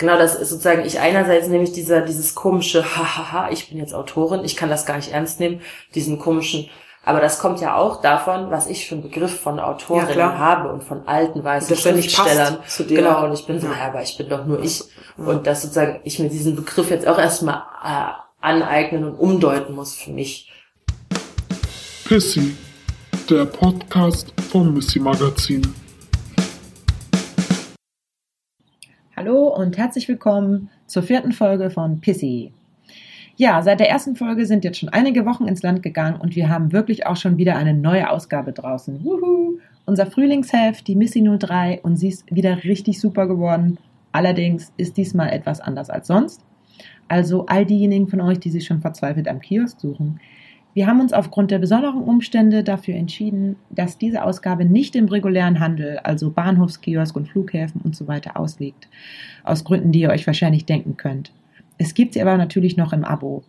genau, das ist sozusagen, ich einerseits nehme ich dieser, dieses komische, hahaha, ich bin jetzt Autorin, ich kann das gar nicht ernst nehmen, diesen komischen, aber das kommt ja auch davon, was ich für einen Begriff von Autorinnen ja, habe und von alten weißen Schriftstellern. Genau, und ich bin so, ja, aber ich bin doch nur ich. Und dass sozusagen ich mir diesen Begriff jetzt auch erstmal äh, aneignen und umdeuten muss für mich. Pissy, der Podcast vom Missy Magazin. Hallo und herzlich willkommen zur vierten Folge von Pissy. Ja, seit der ersten Folge sind jetzt schon einige Wochen ins Land gegangen und wir haben wirklich auch schon wieder eine neue Ausgabe draußen. Wuhu! Unser Frühlingsheft, die Missy 03 und sie ist wieder richtig super geworden. Allerdings ist diesmal etwas anders als sonst. Also all diejenigen von euch, die sich schon verzweifelt am Kiosk suchen. Wir haben uns aufgrund der besonderen Umstände dafür entschieden, dass diese Ausgabe nicht im regulären Handel, also Bahnhofskiosk und Flughäfen und so weiter ausliegt. Aus Gründen, die ihr euch wahrscheinlich denken könnt. Es gibt sie aber natürlich noch im Abo,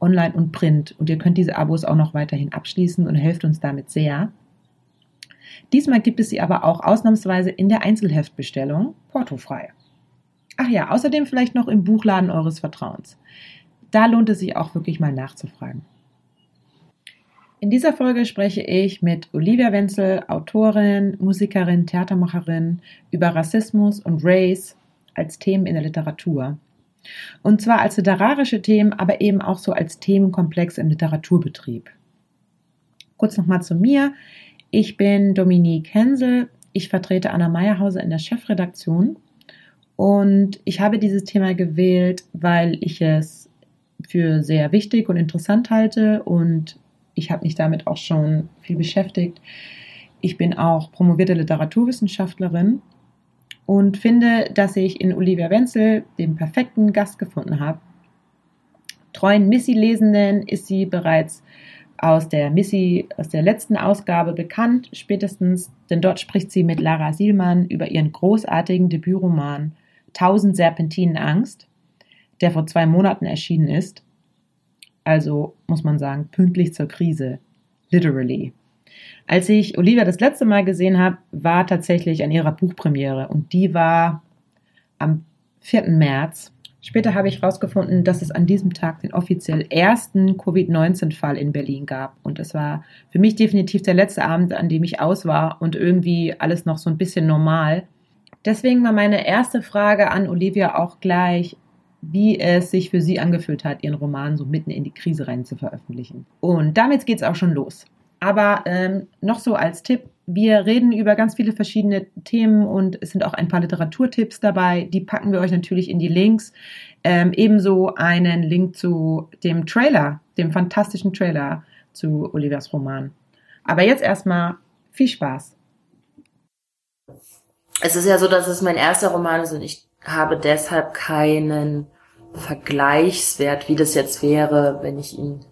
online und print. Und ihr könnt diese Abos auch noch weiterhin abschließen und helft uns damit sehr. Diesmal gibt es sie aber auch ausnahmsweise in der Einzelheftbestellung, portofrei. Ach ja, außerdem vielleicht noch im Buchladen eures Vertrauens. Da lohnt es sich auch wirklich mal nachzufragen. In dieser Folge spreche ich mit Olivia Wenzel, Autorin, Musikerin, Theatermacherin, über Rassismus und Race als Themen in der Literatur. Und zwar als literarische Themen, aber eben auch so als Themenkomplex im Literaturbetrieb. Kurz nochmal zu mir. Ich bin Dominique Hensel. Ich vertrete Anna Meyerhauser in der Chefredaktion. Und ich habe dieses Thema gewählt, weil ich es für sehr wichtig und interessant halte und ich habe mich damit auch schon viel beschäftigt. Ich bin auch promovierte Literaturwissenschaftlerin und finde, dass ich in Olivia Wenzel den perfekten Gast gefunden habe. Treuen Missy-Lesenden ist sie bereits aus der Missy, aus der letzten Ausgabe bekannt, spätestens, denn dort spricht sie mit Lara Sielmann über ihren großartigen Debütroman Tausend Serpentinen Angst, der vor zwei Monaten erschienen ist. Also muss man sagen, pünktlich zur Krise. Literally. Als ich Olivia das letzte Mal gesehen habe, war tatsächlich an ihrer Buchpremiere und die war am 4. März. Später habe ich herausgefunden, dass es an diesem Tag den offiziell ersten Covid-19-Fall in Berlin gab. Und es war für mich definitiv der letzte Abend, an dem ich aus war und irgendwie alles noch so ein bisschen normal. Deswegen war meine erste Frage an Olivia auch gleich, wie es sich für sie angefühlt hat, ihren Roman so mitten in die Krise rein zu veröffentlichen. Und damit geht es auch schon los. Aber ähm, noch so als Tipp, wir reden über ganz viele verschiedene Themen und es sind auch ein paar Literaturtipps dabei. Die packen wir euch natürlich in die Links. Ähm, ebenso einen Link zu dem Trailer, dem fantastischen Trailer zu Olivias Roman. Aber jetzt erstmal viel Spaß. Es ist ja so, dass es mein erster Roman ist und ich habe deshalb keinen Vergleichswert, wie das jetzt wäre, wenn ich ihn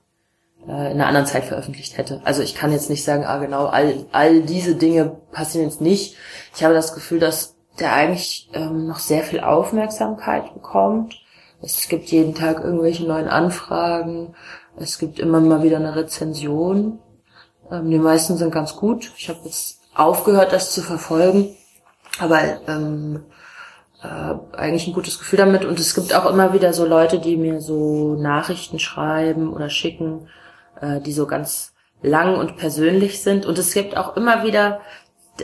äh, in einer anderen Zeit veröffentlicht hätte. Also ich kann jetzt nicht sagen, ah genau, all, all diese Dinge passieren jetzt nicht. Ich habe das Gefühl, dass der eigentlich ähm, noch sehr viel Aufmerksamkeit bekommt. Es gibt jeden Tag irgendwelche neuen Anfragen. Es gibt immer mal wieder eine Rezension. Ähm, die meisten sind ganz gut. Ich habe jetzt aufgehört, das zu verfolgen. Aber ähm, äh, eigentlich ein gutes Gefühl damit. Und es gibt auch immer wieder so Leute, die mir so Nachrichten schreiben oder schicken, äh, die so ganz lang und persönlich sind. Und es gibt auch immer wieder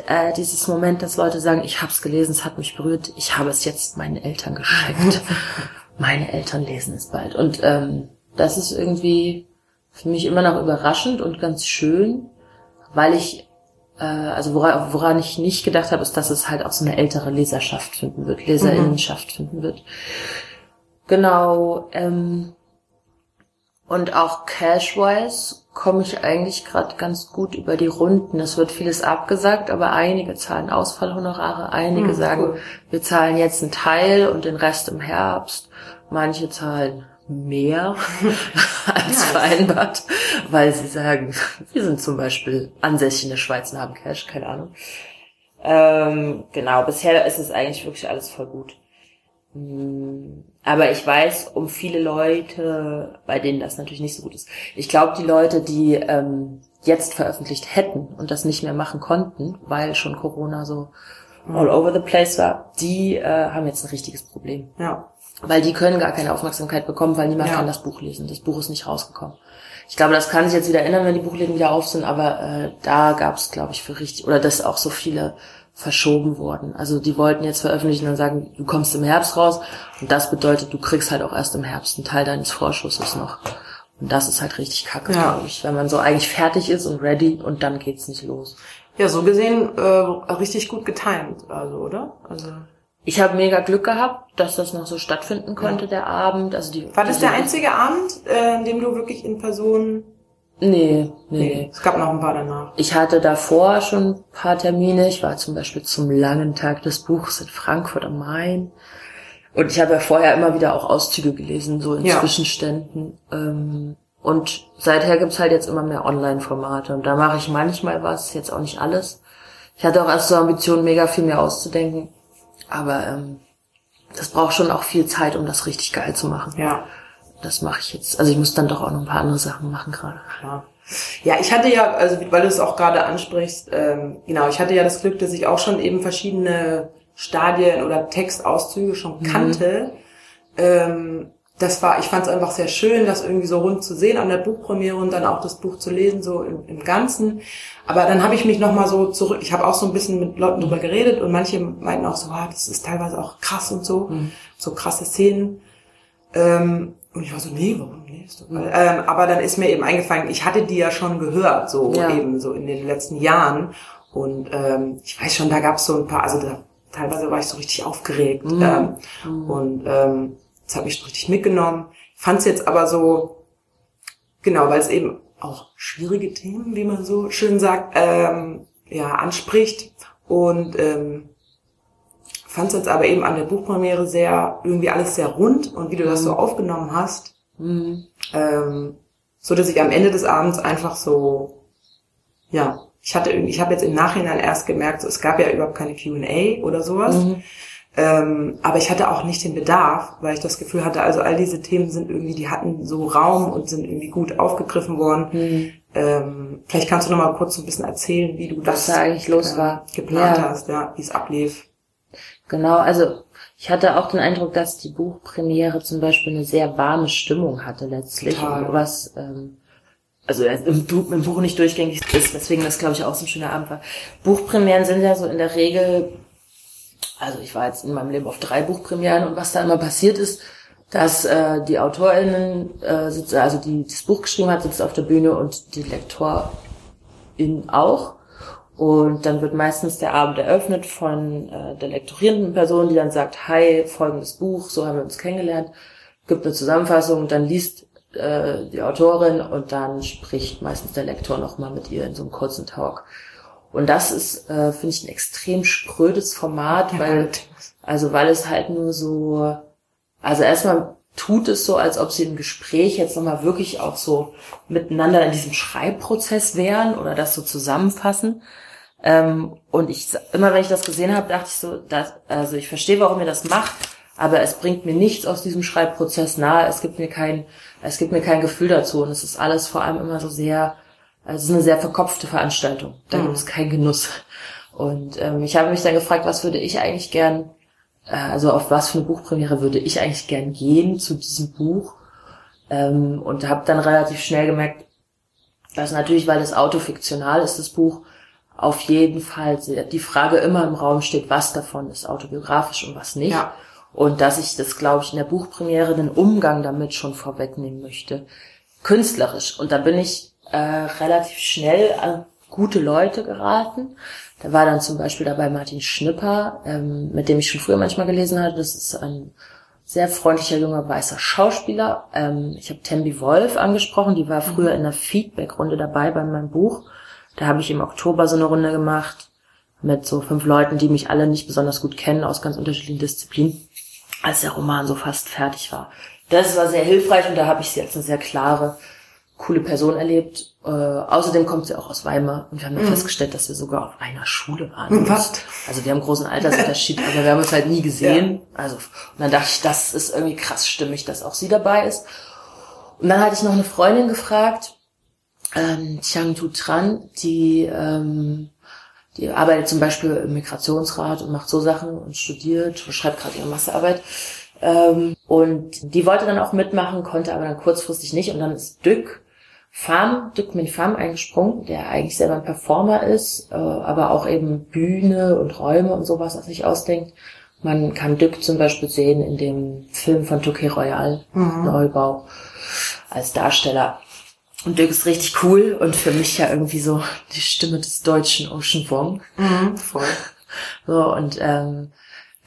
äh, dieses Moment, dass Leute sagen, ich habe es gelesen, es hat mich berührt, ich habe es jetzt meinen Eltern geschenkt. Meine Eltern lesen es bald. Und ähm, das ist irgendwie für mich immer noch überraschend und ganz schön, weil ich äh, also woran, woran ich nicht gedacht habe, ist, dass es halt auch so eine ältere Leserschaft finden wird, Leserinnenschaft mhm. finden wird. Genau. Ähm, und auch Cashwise komme ich eigentlich gerade ganz gut über die Runden. Es wird vieles abgesagt, aber einige zahlen Ausfallhonorare, einige mhm, sagen, cool. wir zahlen jetzt einen Teil und den Rest im Herbst. Manche zahlen mehr als vereinbart, weil sie sagen, wir sind zum Beispiel ansässig in der Schweiz und haben Cash, keine Ahnung. Ähm, genau, bisher ist es eigentlich wirklich alles voll gut. Hm, aber ich weiß um viele Leute, bei denen das natürlich nicht so gut ist. Ich glaube, die Leute, die ähm, jetzt veröffentlicht hätten und das nicht mehr machen konnten, weil schon Corona so all over the place war, die äh, haben jetzt ein richtiges Problem. Ja. Weil die können gar keine Aufmerksamkeit bekommen, weil niemand Ja. kann das Buch lesen. Das Buch ist nicht rausgekommen. Ich glaube, das kann sich jetzt wieder ändern, wenn die Buchläden wieder auf sind, aber äh, da gab es, glaube ich, für richtig, oder dass auch so viele verschoben wurden. Also die wollten jetzt veröffentlichen und sagen, du kommst im Herbst raus und das bedeutet, du kriegst halt auch erst im Herbst einen Teil deines Vorschusses noch. Und das ist halt richtig kacke, Ja. glaube ich, wenn man so eigentlich fertig ist und ready und dann geht's nicht los. Ja, so gesehen äh, richtig gut getimt, also, oder? Also Ich habe mega Glück gehabt, dass das noch so stattfinden konnte, der Abend. Also die, war das der einzige Abend, äh, in dem du wirklich in Person Nee, nee, nee. Es gab noch ein paar danach. Ich hatte davor schon ein paar Termine. Ich war zum Beispiel zum langen Tag des Buchs in Frankfurt am Main. Und ich habe ja vorher immer wieder auch Auszüge gelesen, so in Ja. Zwischenständen. Ähm, und seither gibt's halt jetzt immer mehr Online-Formate. Und da mache ich manchmal was, jetzt auch nicht alles. Ich hatte auch erst so Ambitionen, mega viel mehr auszudenken. Aber ähm, das braucht schon auch viel Zeit, um das richtig geil zu machen. Ja, Das mache ich jetzt. Also ich muss dann doch auch noch ein paar andere Sachen machen gerade. klar. Ja, ich hatte ja, also weil du es auch gerade ansprichst, ähm, genau, ich hatte ja das Glück, dass ich auch schon eben verschiedene Stadien oder Textauszüge schon kannte. Ähm, das war, ich fand es einfach sehr schön, das irgendwie so rund zu sehen an der Buchpremiere und dann auch das Buch zu lesen, so im, im Ganzen. Aber dann habe ich mich nochmal so zurück, ich habe auch so ein bisschen mit Leuten drüber geredet und manche meinten auch so, ah, das ist teilweise auch krass und so, so krasse Szenen. Ähm, und ich war so, nee, warum nee, ist doch geil. ähm, Aber dann ist mir eben eingefallen, ich hatte die ja schon gehört, so Ja. eben so in den letzten Jahren. Und ähm, ich weiß schon, da gab es so ein paar, also da, teilweise war ich so richtig aufgeregt. Ähm, Und ähm, das hat mich schon richtig mitgenommen. Fand es jetzt aber so, genau, weil es eben auch schwierige Themen, wie man so schön sagt, ähm, ja, anspricht. Und ähm, fand es jetzt aber eben an der Buchpremiere sehr, irgendwie alles sehr rund und wie du das so aufgenommen hast, Mhm. ähm, so dass ich am Ende des Abends einfach so, ja, ich hatte irgendwie, ich habe jetzt im Nachhinein erst gemerkt, so, es gab ja überhaupt keine Q&A oder sowas, Mhm. Ähm, aber ich hatte auch nicht den Bedarf, weil ich das Gefühl hatte, also all diese Themen sind irgendwie, die hatten so Raum und sind irgendwie gut aufgegriffen worden. Mhm. Ähm, vielleicht kannst du noch mal kurz so ein bisschen erzählen, wie du Was das da eigentlich los äh, war. geplant Ja. hast, ja, wie es ablief. Genau, also ich hatte auch den Eindruck, dass die Buchpremiere zum Beispiel eine sehr warme Stimmung hatte letztlich. Total. Was, ähm, also äh, im, im Buch nicht durchgängig ist, weswegen das, glaube ich, auch so ein schöner Abend war. Buchpremieren sind ja so in der Regel, also ich war jetzt in meinem Leben auf drei Buchpremieren und was da immer passiert ist, dass äh, die AutorInnen äh, sitzt, also die das Buch geschrieben hat, sitzt auf der Bühne und die LektorInnen auch. Und dann wird meistens der Abend eröffnet von äh, der lektorierenden Person, die dann sagt, hi, folgendes Buch, so haben wir uns kennengelernt, gibt eine Zusammenfassung, dann liest äh, die Autorin und dann spricht meistens der Lektor nochmal mit ihr in so einem kurzen Talk. Und das ist, äh, finde ich, ein extrem sprödes Format, weil, also weil es halt nur so, also erstmal tut es so, als ob sie im Gespräch jetzt nochmal wirklich auch so miteinander in diesem Schreibprozess wären oder das so zusammenfassen. Ähm, und ich, immer wenn ich das gesehen habe, dachte ich so, dass, also ich verstehe, warum ihr das macht, aber es bringt mir nichts aus diesem Schreibprozess nahe. Es gibt mir kein, es gibt mir kein Gefühl dazu. Und es ist alles vor allem immer so sehr, also es ist eine sehr verkopfte Veranstaltung. Da Mhm. gibt es keinen Genuss. Und ähm, ich habe mich dann gefragt, was würde ich eigentlich gern, äh, also auf was für eine Buchpremiere würde ich eigentlich gern gehen zu diesem Buch? Ähm, und habe dann relativ schnell gemerkt, dass natürlich, weil das autofiktional ist, das Buch, auf jeden Fall die Frage immer im Raum steht, was davon ist autobiografisch und was nicht. Ja. Und dass ich das, glaube ich, in der Buchpremiere den Umgang damit schon vorwegnehmen möchte. Künstlerisch. Und da bin ich äh, relativ schnell an gute Leute geraten. Da war dann zum Beispiel dabei Martin Schnipper, ähm, mit dem ich schon früher manchmal gelesen hatte. Das ist ein sehr freundlicher junger weißer Schauspieler. Ähm, ich habe Tembi Wolf angesprochen, die war früher in der Feedback-Runde dabei bei meinem Buch. Da habe ich im Oktober so eine Runde gemacht mit so fünf Leuten, die mich alle nicht besonders gut kennen, aus ganz unterschiedlichen Disziplinen, als der Roman so fast fertig war. Das war sehr hilfreich und da habe ich sie als eine sehr klare, coole Person erlebt. Äh, außerdem kommt sie auch aus Weimar und wir haben dann festgestellt, dass wir sogar auf einer Schule waren. Was? Also wir haben großen Altersunterschied, aber wir haben uns halt nie gesehen. Also und dann dachte ich, das ist irgendwie krass stimmig, dass auch sie dabei ist. Und dann hatte ich noch eine Freundin gefragt, ähm, Chiang Tu Tran, die ähm, die arbeitet zum Beispiel im Migrationsrat und macht so Sachen und studiert, schreibt gerade ihre Massearbeit. Ähm, und die wollte dann auch mitmachen, konnte aber dann kurzfristig nicht. Und dann ist Dück Farm, Dück Min Farm eingesprungen, der eigentlich selber ein Performer ist, äh, aber auch eben Bühne und Räume und sowas was sich ausdenkt. Man kann Dück zum Beispiel sehen in dem Film von Touquet Royal, mhm. Neubau, als Darsteller. Und Dirk ist richtig cool und für mich ja irgendwie so die Stimme des deutschen Ocean Wong. Mhm, voll. So, und ähm,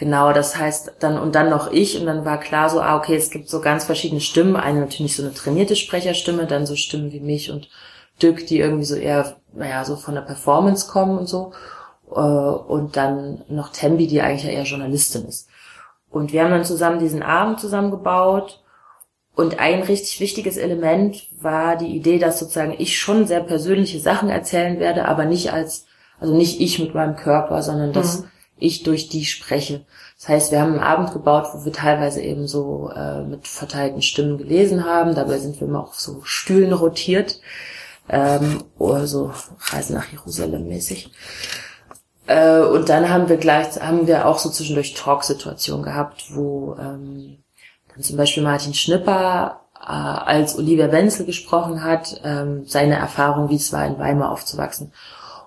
genau, das heißt dann, und dann noch ich, und dann war klar so, ah, okay, es gibt so ganz verschiedene Stimmen. Eine natürlich so eine trainierte Sprecherstimme, dann so Stimmen wie mich und Dirk, die irgendwie so eher, naja, so von der Performance kommen und so. Äh, und dann noch Tembi, die eigentlich ja eher Journalistin ist. Und wir haben dann zusammen diesen Abend zusammengebaut und ein richtig wichtiges Element war die Idee, dass sozusagen ich schon sehr persönliche Sachen erzählen werde, aber nicht als, also nicht ich mit meinem Körper, sondern dass mhm. Ich durch die spreche. Das heißt, wir haben einen Abend gebaut, wo wir teilweise eben so äh, mit verteilten Stimmen gelesen haben. Dabei sind wir immer auf so Stühlen rotiert. Ähm, oder so Reise nach Jerusalem mäßig. Äh, und dann haben wir gleich, haben wir auch so zwischendurch Talksituationen gehabt, wo ähm, dann zum Beispiel Martin Schnipper äh, als Olivia Wenzel gesprochen hat, ähm, seine Erfahrung, wie es war, in Weimar aufzuwachsen.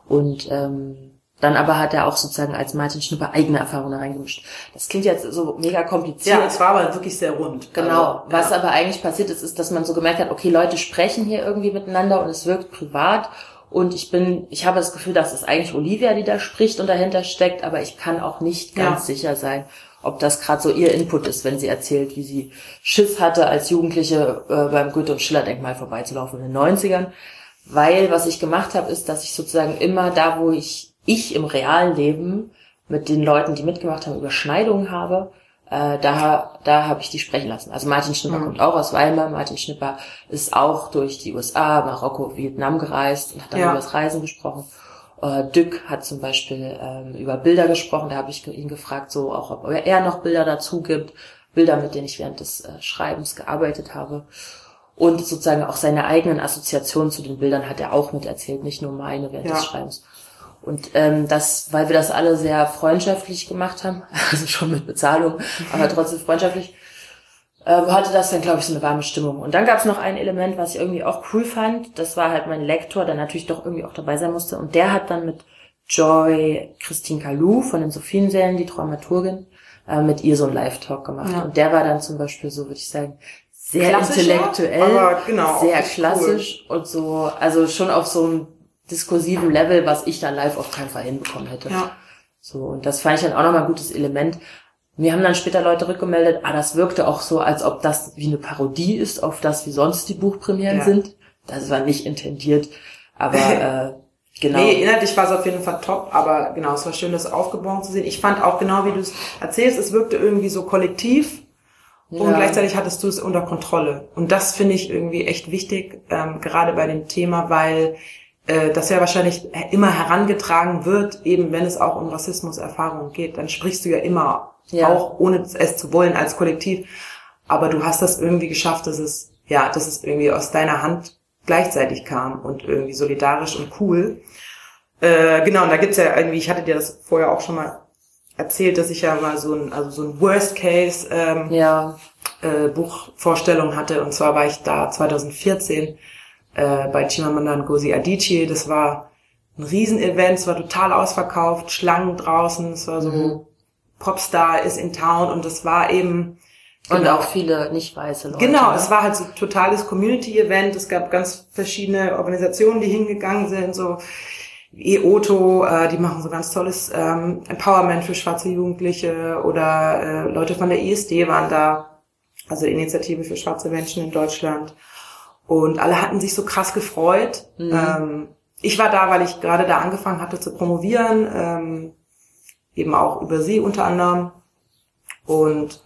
Und ähm, dann aber hat er auch sozusagen als Martin Schnipper eigene Erfahrungen reingemischt. Das klingt jetzt so mega kompliziert. Ja, es war aber wirklich sehr rund. Genau. Also, Was ja. aber eigentlich passiert ist, ist, dass man so gemerkt hat, okay, Leute sprechen hier irgendwie miteinander und es wirkt privat. Und ich bin, ich habe das Gefühl, dass es eigentlich Olivia, die da spricht und dahinter steckt, aber ich kann auch nicht ganz ja. sicher sein, ob das gerade so ihr Input ist, wenn sie erzählt, wie sie Schiss hatte, als Jugendliche äh, beim Goethe- und Schiller-Denkmal vorbeizulaufen in den 90ern. Weil was ich gemacht habe, ist, dass ich sozusagen immer da, wo ich, ich im realen Leben mit den Leuten, die mitgemacht haben, Überschneidungen habe, äh, da, da habe ich die sprechen lassen. Also Martin Schnipper mhm. kommt auch aus Weimar. Martin Schnipper ist auch durch die USA, Marokko, Vietnam gereist und hat dann ja. über das Reisen gesprochen. Äh, Dück hat zum Beispiel ähm, über Bilder gesprochen. Da habe ich ihn gefragt, so auch ob er noch Bilder dazu gibt, Bilder, mit denen ich während des äh, Schreibens gearbeitet habe. Und sozusagen auch seine eigenen Assoziationen zu den Bildern hat er auch mit erzählt, nicht nur meine während ja. des Schreibens. Und ähm, das, weil wir das alle sehr freundschaftlich gemacht haben, also schon mit Bezahlung, aber trotzdem freundschaftlich, äh, hatte das dann, glaube ich, so eine warme Stimmung. Und dann gab es noch ein Element, was ich irgendwie auch cool fand. Das war halt mein Lektor, der natürlich doch irgendwie auch dabei sein musste. Und der hat dann mit Joy Christine Kalou von den Sophiensälen, die Dramaturgin, äh, mit ihr so einen Live-Talk gemacht. Ja. Und der war dann zum Beispiel so, würde ich sagen, sehr intellektuell, genau, sehr klassisch cool. und so, also schon auf so einem diskursiven Level, was ich dann live auf keinen Fall hinbekommen hätte. Ja. So, und das fand ich dann auch nochmal ein gutes Element. Mir haben dann später Leute rückgemeldet, ah, das wirkte auch so, als ob das wie eine Parodie ist auf das, wie sonst die Buchpremieren ja. sind. Das war nicht intendiert, aber äh, genau. Nee, inhaltlich war es auf jeden Fall top, aber genau, es war schön, das aufgebaut zu sehen. Ich fand auch genau, wie du es erzählst, es wirkte irgendwie so kollektiv ja. und gleichzeitig hattest du es unter Kontrolle. Und das finde ich irgendwie echt wichtig, ähm, gerade bei dem Thema, weil das ja wahrscheinlich immer herangetragen wird, eben wenn es auch um Rassismuserfahrungen geht, dann sprichst du ja immer ja. auch ohne es zu wollen als Kollektiv. Aber du hast das irgendwie geschafft, dass es, ja, dass es irgendwie aus deiner Hand gleichzeitig kam und irgendwie solidarisch und cool. Äh, genau, und da gibt's ja irgendwie, ich hatte dir das vorher auch schon mal erzählt, dass ich ja mal so ein, also so ein Worst Case ähm, ja. äh, Buchvorstellung hatte. Und zwar war ich da 2014 äh, bei Chimamanda Ngozi Adichie. Das war ein Riesenevent, es war total ausverkauft, Schlangen draußen, es war so mhm. Popstar ist in Town und das war eben und genau. auch viele nicht weiße Leute. Genau, ne? es war halt so ein totales Community-Event. Es gab ganz verschiedene Organisationen, die hingegangen sind, so EOTO, äh, die machen so ganz tolles ähm, Empowerment für schwarze Jugendliche oder äh, Leute von der ISD waren da, also Initiative für schwarze Menschen in Deutschland. Und alle hatten sich so krass gefreut. Mhm. Ähm, ich war da, weil ich gerade da angefangen hatte zu promovieren. Ähm, eben auch über sie unter anderem. Und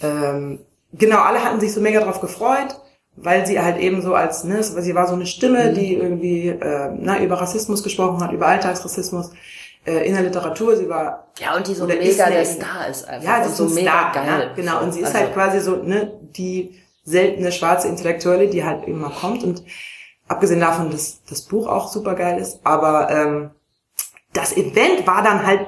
ähm, genau, alle hatten sich so mega drauf gefreut, weil sie halt eben so als, ne, sie war so eine Stimme, mhm. die irgendwie äh, na, über Rassismus gesprochen hat, über Alltagsrassismus äh, in der Literatur. Sie war ja und die so mega eine, der Star ist einfach. Ja, sie ist so mega Star, geil. Ja, genau. Und sie ist also, halt quasi so ne die seltene schwarze Intellektuelle, die halt immer kommt und abgesehen davon, dass das Buch auch super geil ist, aber ähm, das Event war dann halt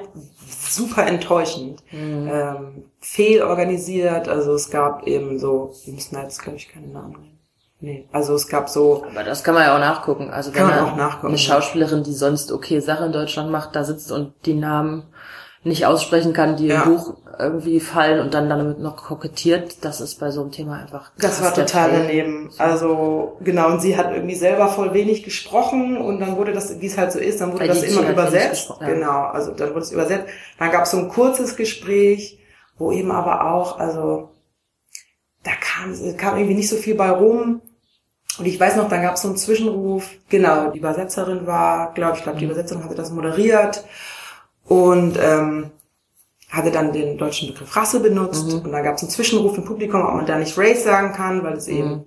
super enttäuschend. Mhm. Ähm, fehlorganisiert, also es gab eben so, wir müssen jetzt, glaube ich, keine Namen nennen. Nee, also es gab so, Aber das kann man ja auch nachgucken. Also Kann wenn man auch nachgucken, eine. Schauspielerin, die sonst okay Sachen in Deutschland macht, da sitzt und die Namen nicht aussprechen kann, die Ja. im Buch irgendwie fallen und dann damit noch kokettiert, das ist bei so einem Thema einfach das war total Fail. daneben. Also genau, und sie hat irgendwie selber voll wenig gesprochen und dann wurde das, wie es halt so ist, dann wurde Weil das immer wenig übersetzt. ja. Genau, also dann wurde es übersetzt. Dann gab es so ein kurzes Gespräch, wo eben aber auch, also da kam, kam irgendwie nicht so viel bei rum. Und ich weiß noch, dann gab es so einen Zwischenruf. Genau, die Übersetzerin war, glaube ich, glaube die Mhm. Übersetzerin hatte das moderiert und ähm, hatte dann den deutschen Begriff Rasse benutzt. Mhm. Und dann gab es einen Zwischenruf im Publikum, ob man da nicht Race sagen kann, weil es eben Mhm.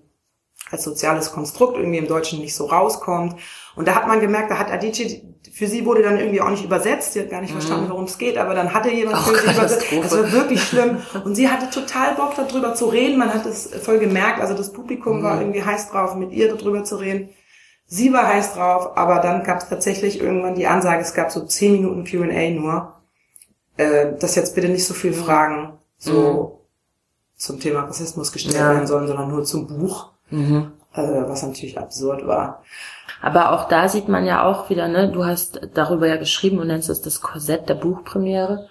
als soziales Konstrukt irgendwie im Deutschen nicht so rauskommt. Und da hat man gemerkt, da hat Adichie, für sie wurde dann irgendwie auch nicht übersetzt, sie hat gar nicht verstanden, worum es geht, aber dann hatte jemand Auch für sie übersetzt. Das war wirklich schlimm. Und sie hatte total Bock darüber zu reden, man hat es voll gemerkt, also das Publikum war irgendwie heiß drauf, mit ihr darüber zu reden. Sie war heiß drauf, aber dann gab es tatsächlich irgendwann die Ansage, es gab so 10 Minuten Q&A nur, äh, dass jetzt bitte nicht so viel Fragen so zum Thema Rassismus gestellt Ja. werden sollen, sondern nur zum Buch Mhm. äh, was natürlich absurd war. Aber auch da sieht man ja auch wieder, ne, du hast darüber ja geschrieben und nennst es das Korsett der Buchpremiere.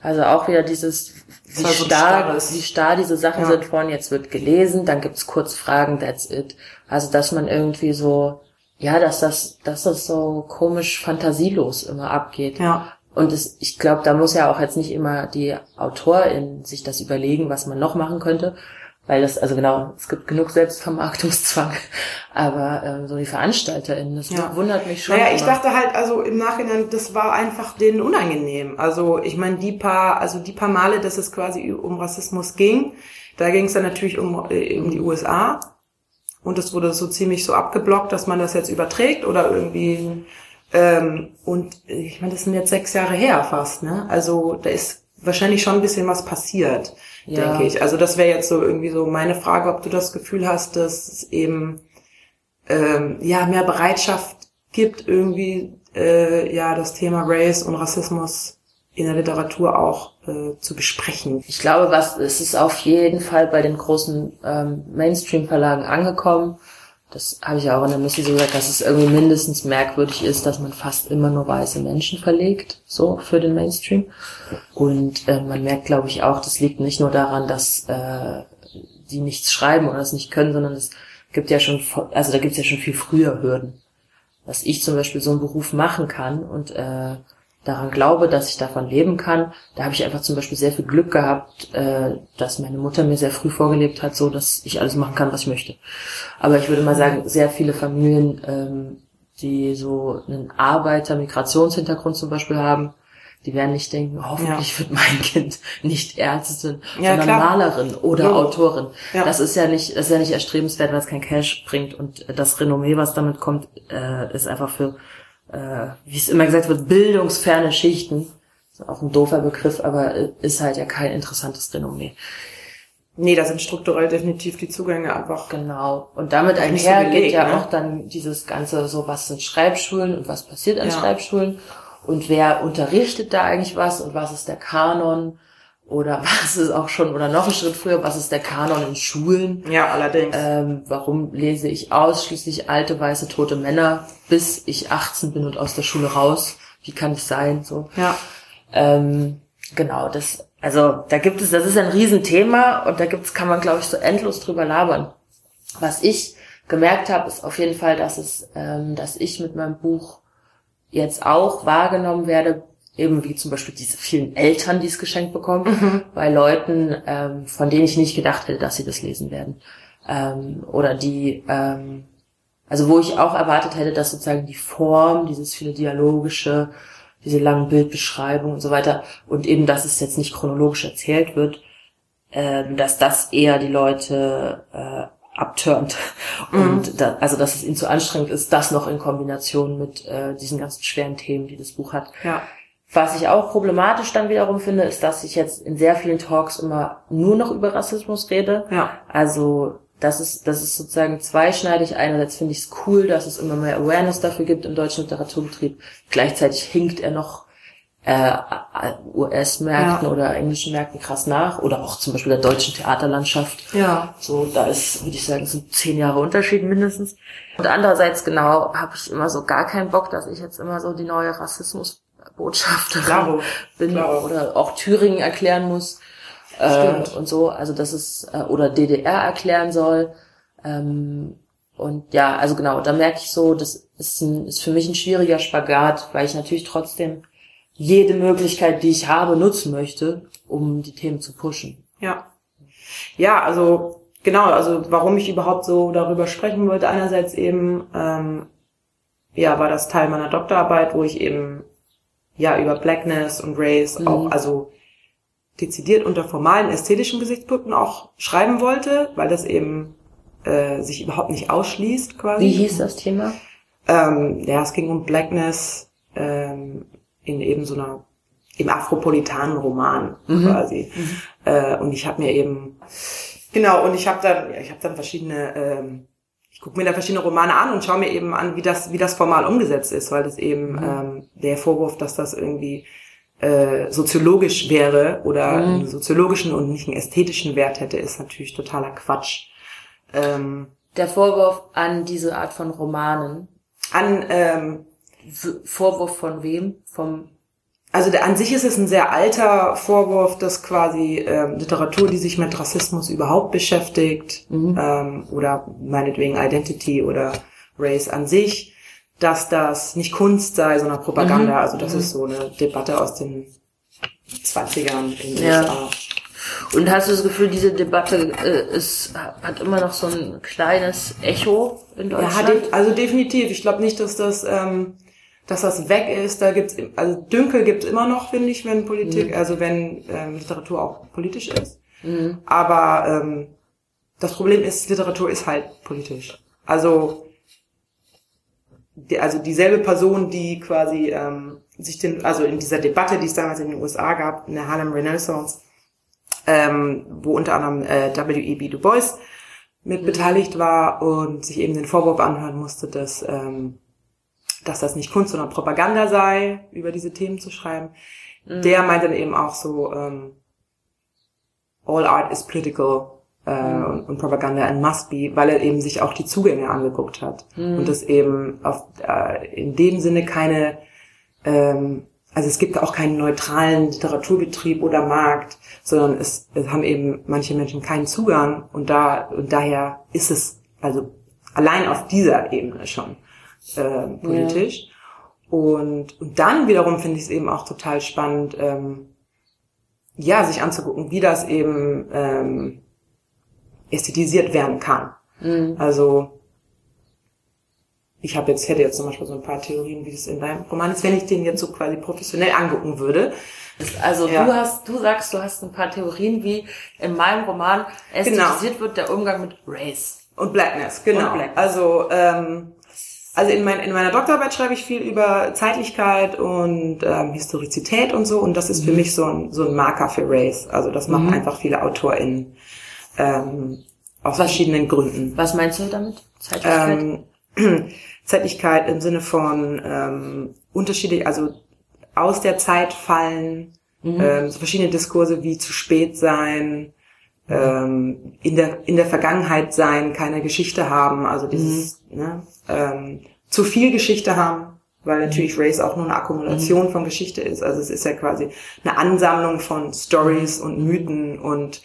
Also auch wieder dieses, wie war so ein starr, wie starr diese Sachen Ja. sind von, jetzt wird gelesen, dann gibt's kurz Fragen, that's it. Also dass man irgendwie so, ja, dass das, dass das so komisch fantasielos immer abgeht. Ja. Und es, ich glaube, da muss ja auch jetzt nicht immer die Autorin sich das überlegen, was man noch machen könnte. Weil das, also genau, es gibt genug Selbstvermarktungszwang. Aber ähm, so die VeranstalterInnen, das Ja. wundert mich schon. Naja, ich immer. dachte halt, also im Nachhinein, das war einfach denen unangenehm. Also ich meine, die paar, also die paar Male, dass es quasi um Rassismus ging, da ging es dann natürlich um, äh, um die USA. Und es wurde so ziemlich so abgeblockt, dass man das jetzt überträgt oder irgendwie. Ähm, und ich meine, das sind jetzt sechs Jahre her fast, ne? Also da ist wahrscheinlich schon ein bisschen was passiert, Ja. denke ich. Also das wäre jetzt so irgendwie so meine Frage, ob du das Gefühl hast, dass es eben ähm, ja mehr Bereitschaft gibt, irgendwie äh, ja das Thema Race und Rassismus in der Literatur auch äh, zu besprechen. Ich glaube, was es ist auf jeden Fall bei den großen ähm, Mainstream-Verlagen angekommen. Das habe ich ja auch in der Missy so gesagt, dass es irgendwie mindestens merkwürdig ist, dass man fast immer nur weiße Menschen verlegt, so für den Mainstream. Und äh, man merkt, glaube ich, auch, das liegt nicht nur daran, dass äh, die nichts schreiben oder es nicht können, sondern es gibt ja schon, also da gibt es ja schon viel früher Hürden. Dass ich zum Beispiel so einen Beruf machen kann und äh, daran glaube, dass ich davon leben kann, da habe ich einfach zum Beispiel sehr viel Glück gehabt, äh, dass meine Mutter mir sehr früh vorgelebt hat, so dass ich alles machen kann, was ich möchte. Aber ich würde mal sagen, sehr viele Familien, ähm, die so einen Arbeiter-Migrationshintergrund zum Beispiel haben, die werden nicht denken, hoffentlich wird mein Kind nicht Ärztin, Ja, sondern klar. Malerin oder Ja. Autorin. Ja. Das ist ja nicht, das ist ja nicht erstrebenswert, weil es kein Cash bringt und das Renommee, was damit kommt, äh, ist einfach für, äh, wie es immer gesagt wird, bildungsferne Schichten. Ist auch ein doofer Begriff, aber ist halt ja kein interessantes Renommee. Nee, da sind strukturell definitiv die Zugänge einfach. Genau. Und damit Nicht so einher geht ja ne? auch dann dieses ganze, so was sind Schreibschulen und was passiert an Ja. Schreibschulen und wer unterrichtet da eigentlich was und was ist der Kanon oder was ist auch schon, oder noch einen Schritt früher, was ist der Kanon in Schulen? Ja, allerdings. Ähm, warum lese ich ausschließlich alte, weiße, tote Männer, bis ich 18 bin und aus der Schule raus? Wie kann das sein? So. ja. Ähm, genau, das, also da gibt es, das ist ein Riesenthema und da gibt's, kann man, glaube ich, so endlos drüber labern. Was ich gemerkt habe, ist auf jeden Fall, dass es, ähm, dass ich mit meinem Buch jetzt auch wahrgenommen werde, eben wie zum Beispiel diese vielen Eltern, die es geschenkt bekommen, bei Leuten, ähm, von denen ich nicht gedacht hätte, dass sie das lesen werden. Ähm, oder die, ähm, also wo ich auch erwartet hätte, dass sozusagen die Form, dieses viele dialogische, diese langen Bildbeschreibungen und so weiter und eben, dass es jetzt nicht chronologisch erzählt wird, ähm, dass das eher die Leute äh, abturnt und da, also dass es ihnen zu anstrengend ist, das noch in Kombination mit äh, diesen ganzen schweren Themen, die das Buch hat. Ja. Was ich auch problematisch dann wiederum finde, ist, dass ich jetzt in sehr vielen Talks immer nur noch über Rassismus rede. Ja. Also das ist, das ist sozusagen zweischneidig. Einerseits finde ich es cool, dass es immer mehr Awareness dafür gibt im deutschen Literaturbetrieb. Gleichzeitig hinkt er noch äh, US-Märkten Ja. oder englischen Märkten krass nach. Oder auch zum Beispiel der deutschen Theaterlandschaft. Ja. So, da ist, würde ich sagen, sind zehn Jahre Unterschied mindestens. Und andererseits, genau, habe ich immer so gar keinen Bock, dass ich jetzt immer so die neue Rassismusbotschafterin Klaro, bin klaro. oder auch Thüringen erklären muss äh, und so. Also das ist äh, oder DDR erklären soll. Ähm, und ja, also genau, da merke ich so, das ist, ein, ist für mich ein schwieriger Spagat, weil ich natürlich trotzdem jede Möglichkeit, die ich habe, nutzen möchte, um die Themen zu pushen. Ja. Ja, also genau, also warum ich überhaupt so darüber sprechen wollte, einerseits eben, ähm, ja, war das Teil meiner Doktorarbeit, wo ich eben ja über Blackness und Race Mhm. auch, also dezidiert unter formalen ästhetischen Gesichtspunkten auch schreiben wollte, weil das eben äh, sich überhaupt nicht ausschließt quasi. Wie hieß das Thema? Ähm, ja, es ging um Blackness ähm, in eben so einer im afropolitanen Roman Mhm. quasi. Äh, und ich habe mir eben genau und ich habe dann ja, ich habe dann verschiedene ähm, ich gucke mir da verschiedene Romane an und schaue mir eben an, wie das wie das formal umgesetzt ist, weil das eben Mhm. ähm, der Vorwurf, dass das irgendwie äh, soziologisch wäre oder Mhm. einen soziologischen und nicht einen ästhetischen Wert hätte, ist natürlich totaler Quatsch. Ähm, Der Vorwurf an diese Art von Romanen. an ähm, Vorwurf von wem? Vom Also an sich ist es ein sehr alter Vorwurf, dass quasi ähm, Literatur, die sich mit Rassismus überhaupt beschäftigt, ähm, oder meinetwegen Identity oder Race an sich, dass das nicht Kunst sei, sondern Propaganda. Also das ist so eine Debatte aus den 20ern in den Ja. USA. Und hast du das Gefühl, diese Debatte äh, ist, hat immer noch so ein kleines Echo in Ja, Deutschland? de also definitiv. Ich glaube nicht, dass das, ähm, dass das weg ist. Da gibt's, also Dünkel gibt's immer noch, finde ich, wenn Politik, also wenn ähm, Literatur auch politisch ist. Mhm. Aber ähm, das Problem ist, Literatur ist halt politisch. Also, die, also dieselbe Person, die quasi ähm, sich den, also in dieser Debatte, die es damals in den USA gab, in der Harlem Renaissance, ähm, wo unter anderem äh, W.E.B. Du Bois mit beteiligt war und sich eben den Vorwurf anhören musste, dass, ähm, dass das nicht Kunst, sondern Propaganda sei, über diese Themen zu schreiben. Der meint dann eben auch so, ähm, all art is political äh, und, und Propaganda and must be, weil er eben sich auch die Zugänge angeguckt hat. Und das eben auf, äh, in dem Sinne keine, ähm, also es gibt auch keinen neutralen Literaturbetrieb oder Markt, sondern es, es haben eben manche Menschen keinen Zugang und da und daher ist es also allein auf dieser Ebene schon äh, politisch. Und, und dann wiederum finde ich es eben auch total spannend, ähm, ja, sich anzugucken, wie das eben ähm, ästhetisiert werden kann. Mhm. Also ich habe jetzt hätte jetzt zum Beispiel so ein paar Theorien, wie das in deinem Roman ist, wenn ich den jetzt so quasi professionell angucken würde. Also Ja. du hast, du sagst, du hast ein paar Theorien, wie in meinem Roman ästhetisiert wird der Umgang mit Race. Und Blackness, genau. Und Blackness. Also, ähm, also in, mein, in meiner Doktorarbeit schreibe ich viel über Zeitlichkeit und ähm, Historizität und so. Und das ist für mich so ein, so ein Marker für Race. Also das machen einfach viele AutorInnen ähm, aus verschiedenen Gründen. Was meinst du damit? Zeitlichkeit? Ähm, Zeitlichkeit im Sinne von ähm, unterschiedlich, also aus der Zeit fallen, ähm, so verschiedene Diskurse wie zu spät sein, ähm, in der in der Vergangenheit sein, keine Geschichte haben, also dieses ne, ähm, zu viel Geschichte haben, weil natürlich Race auch nur eine Akkumulation von Geschichte ist. Also es ist ja quasi eine Ansammlung von Stories und Mythen und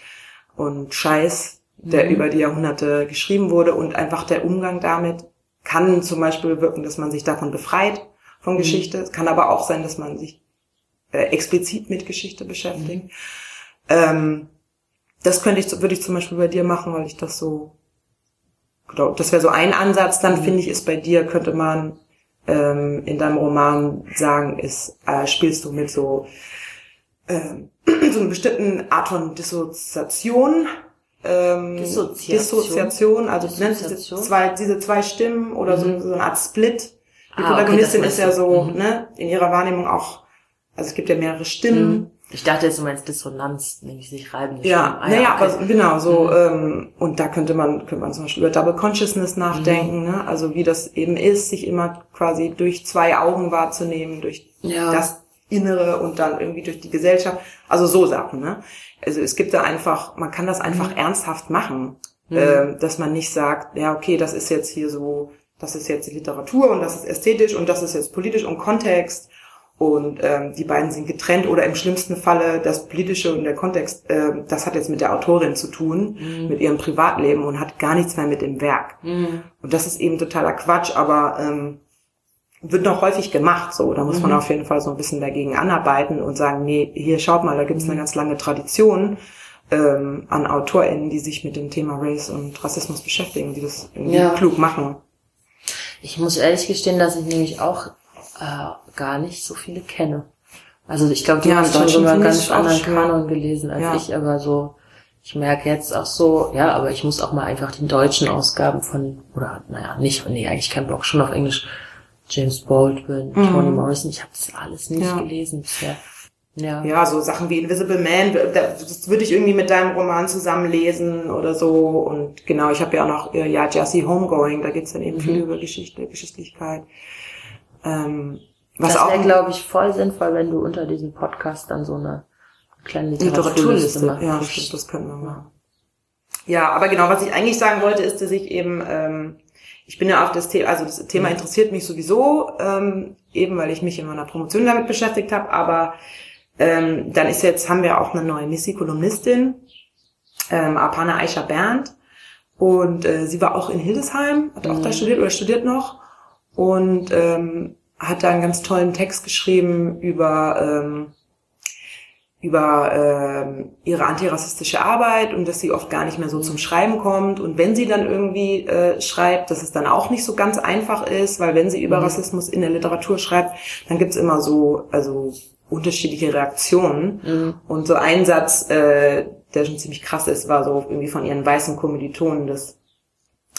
und Scheiß, der über die Jahrhunderte geschrieben wurde. Und einfach der Umgang damit kann zum Beispiel wirken, dass man sich davon befreit von Geschichte. Es kann aber auch sein, dass man sich äh, explizit mit Geschichte beschäftigt. Ähm, das könnte ich, würde ich zum Beispiel bei dir machen, weil ich das so, das wäre so ein Ansatz. Dann finde ich, ist bei dir, könnte man ähm, in deinem Roman sagen, ist, äh, spielst du mit so, ähm, so einer bestimmten Art von Dissoziation. Ähm, Dissoziation? Dissoziation, also du nennst diese Dissoziation? zwei, diese zwei Stimmen oder so, so eine Art Split. Die Ah, okay, Protagonistin das ist ja so, Mhm. ne, in ihrer Wahrnehmung auch, also es gibt ja mehrere Stimmen. Ich dachte jetzt, du meinst Dissonanz, nämlich sich reiben. Ja, naja, okay. aber genau, so, ähm, und da könnte man, könnte man zum Beispiel über Double Consciousness nachdenken, ne? Also wie das eben ist, sich immer quasi durch zwei Augen wahrzunehmen, durch Ja. das Innere und dann irgendwie durch die Gesellschaft. Also so Sachen, ne? Also es gibt da einfach, man kann das einfach ernsthaft machen. Ähm, dass man nicht sagt, ja, okay, das ist jetzt hier so, das ist jetzt Literatur und das ist ästhetisch und das ist jetzt politisch und Kontext und ähm, die beiden sind getrennt oder im schlimmsten Falle das Politische und der Kontext, ähm, das hat jetzt mit der Autorin zu tun, mit ihrem Privatleben und hat gar nichts mehr mit dem Werk. Und das ist eben totaler Quatsch, aber ähm, wird noch häufig gemacht, so. Da muss man auf jeden Fall so ein bisschen dagegen anarbeiten und sagen, nee, hier schaut mal, da gibt's eine ganz lange Tradition ähm, an AutorInnen, die sich mit dem Thema Race und Rassismus beschäftigen, die das irgendwie Ja. klug machen. Ich muss ehrlich gestehen, dass ich nämlich auch äh, gar nicht so viele kenne. Also ich glaube, du Ja, hast schon so einen ganz anderen. Kanon gelesen als Ja. ich, aber so, ich merke jetzt auch so, ja, aber ich muss auch mal einfach die deutschen Ausgaben von, oder naja, nicht, nee, eigentlich kein Blog, schon auf Englisch, James Baldwin, Toni Morrison, ich habe das alles nicht Mhm. Ja. gelesen bisher. Ja. Ja, so Sachen wie Invisible Man, da- das würde ich irgendwie mit deinem Roman zusammenlesen oder so. Und genau, ich habe ja auch noch, äh, ja, Jessie Homegoing, da geht's dann eben viel über Geschichte, Geschichtlichkeit. Ähm, was das wäre, glaube ich, voll sinnvoll, wenn du unter diesem Podcast dann so eine kleine Literaturliste Literaturliste. machst. Ja, stimmt, das könnten wir machen. Ja, aber genau, was ich eigentlich sagen wollte, ist, dass ich eben, ähm, ich bin ja auf das Thema, also das Thema interessiert mich sowieso, ähm, eben weil ich mich in meiner Promotion damit beschäftigt habe, aber ähm, dann ist jetzt, haben wir auch eine neue Missy-Kolumnistin, ähm, Apana Aisha Berndt, und äh, sie war auch in Hildesheim, hat auch da studiert oder studiert noch und ähm, hat da einen ganz tollen Text geschrieben über ähm, über ähm, ihre antirassistische Arbeit und dass sie oft gar nicht mehr so zum Schreiben kommt. Und wenn sie dann irgendwie äh, schreibt, dass es dann auch nicht so ganz einfach ist, weil wenn sie über Rassismus in der Literatur schreibt, dann gibt's immer so, also unterschiedliche Reaktionen. Und so ein Satz, äh, der schon ziemlich krass ist, war so irgendwie von ihren weißen Kommilitonen, das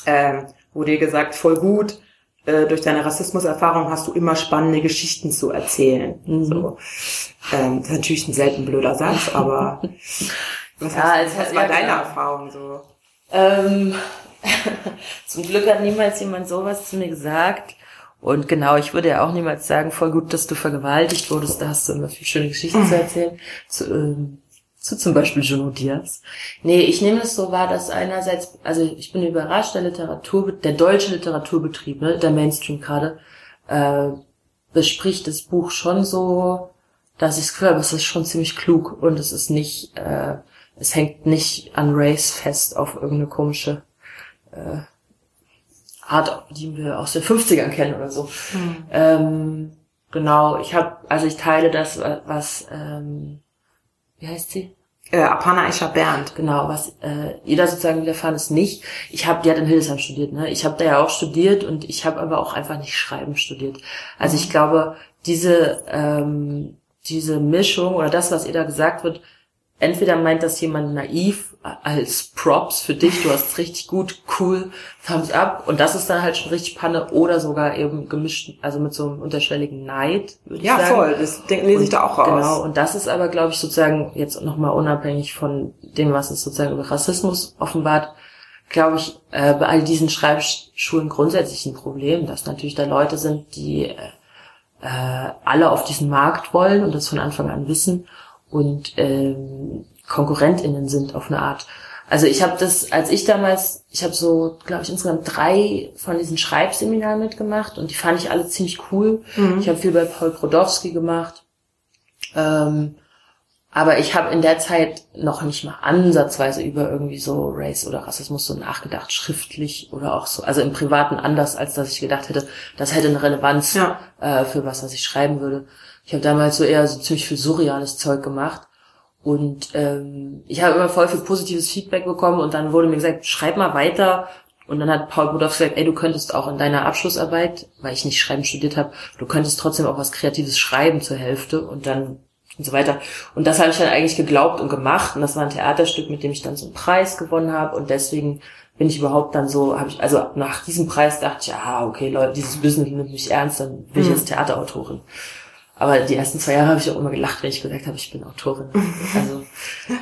ähm, wurde ihr gesagt, voll gut, äh, durch deine Rassismuserfahrung hast du immer spannende Geschichten zu erzählen. So. Ähm, das ist natürlich ein selten blöder Satz, aber was, Ja, hast, es was war ja, deine genau. Erfahrung so? Ähm, zum Glück hat niemals jemand sowas zu mir gesagt. Und genau, ich würde ja auch niemals sagen, voll gut, dass du vergewaltigt wurdest, da hast du immer viel schöne Geschichten zu erzählen. Zu, ähm, zu zum Beispiel Juno Diaz. Nee, ich nehme es so wahr, dass einerseits, also ich bin überrascht, der Literatur, der deutsche Literaturbetrieb, ne, der Mainstream gerade, äh, bespricht das Buch schon so, dass ich Gefühl habe, es ist schon ziemlich klug und es ist nicht, äh, es hängt nicht an Race fest auf irgendeine komische äh, Art, die wir aus den 50ern kennen oder so. Ähm, genau, ich habe, also ich teile das, was, ähm, wie heißt sie? Äh, Apana Aisha Berndt. Genau, was äh, ihr da sozusagen widerfahren ist nicht. Ich habe, die hat in Hildesheim studiert, ne? Ich habe da ja auch studiert und ich habe aber auch einfach nicht Schreiben studiert. Also ich glaube, diese ähm, diese Mischung oder das, was ihr da gesagt wird, entweder meint das jemand naiv als Props für dich, du hast es richtig gut, cool, Thumbs up und das ist dann halt schon richtig Panne oder sogar eben gemischt, also mit so einem unterschwelligen Neid, würde ich Ja, sagen. voll. Das denk, lese ich da auch raus. Genau, und das ist aber, glaube ich, sozusagen jetzt nochmal unabhängig von dem, was es sozusagen über Rassismus offenbart, glaube ich, äh, bei all diesen Schreibschulen grundsätzlich ein Problem, dass natürlich da Leute sind, die äh, äh, alle auf diesen Markt wollen und das von Anfang an wissen und ähm, KonkurrentInnen sind auf eine Art. Also ich habe das, als ich damals, ich habe so, glaube ich, insgesamt drei von diesen Schreibseminaren mitgemacht und die fand ich alle ziemlich cool. Ich habe viel bei Paul Brodowski gemacht. Ähm, aber ich habe in der Zeit noch nicht mal ansatzweise über irgendwie so Race oder Rassismus so nachgedacht, schriftlich oder auch so, also im Privaten anders, als dass ich gedacht hätte, das hätte eine Relevanz Ja. äh, für was, was ich schreiben würde. Ich habe damals so eher so ziemlich viel surreales Zeug gemacht und ähm, ich habe immer voll viel positives Feedback bekommen und dann wurde mir gesagt, schreib mal weiter. Und dann hat Paul Budowski gesagt, ey, du könntest auch in deiner Abschlussarbeit, weil ich nicht Schreiben studiert habe, du könntest trotzdem auch was Kreatives schreiben zur Hälfte und dann und so weiter. Und das habe ich dann eigentlich geglaubt und gemacht. Und das war ein Theaterstück, mit dem ich dann so einen Preis gewonnen habe. Und deswegen bin ich überhaupt dann so, habe ich, also nach diesem Preis dachte ich, ja, okay, Leute, dieses Business nimmt mich ernst, dann bin ich jetzt Theaterautorin. Aber die ersten zwei Jahre habe ich auch immer gelacht, wenn ich gesagt habe, ich bin Autorin. Also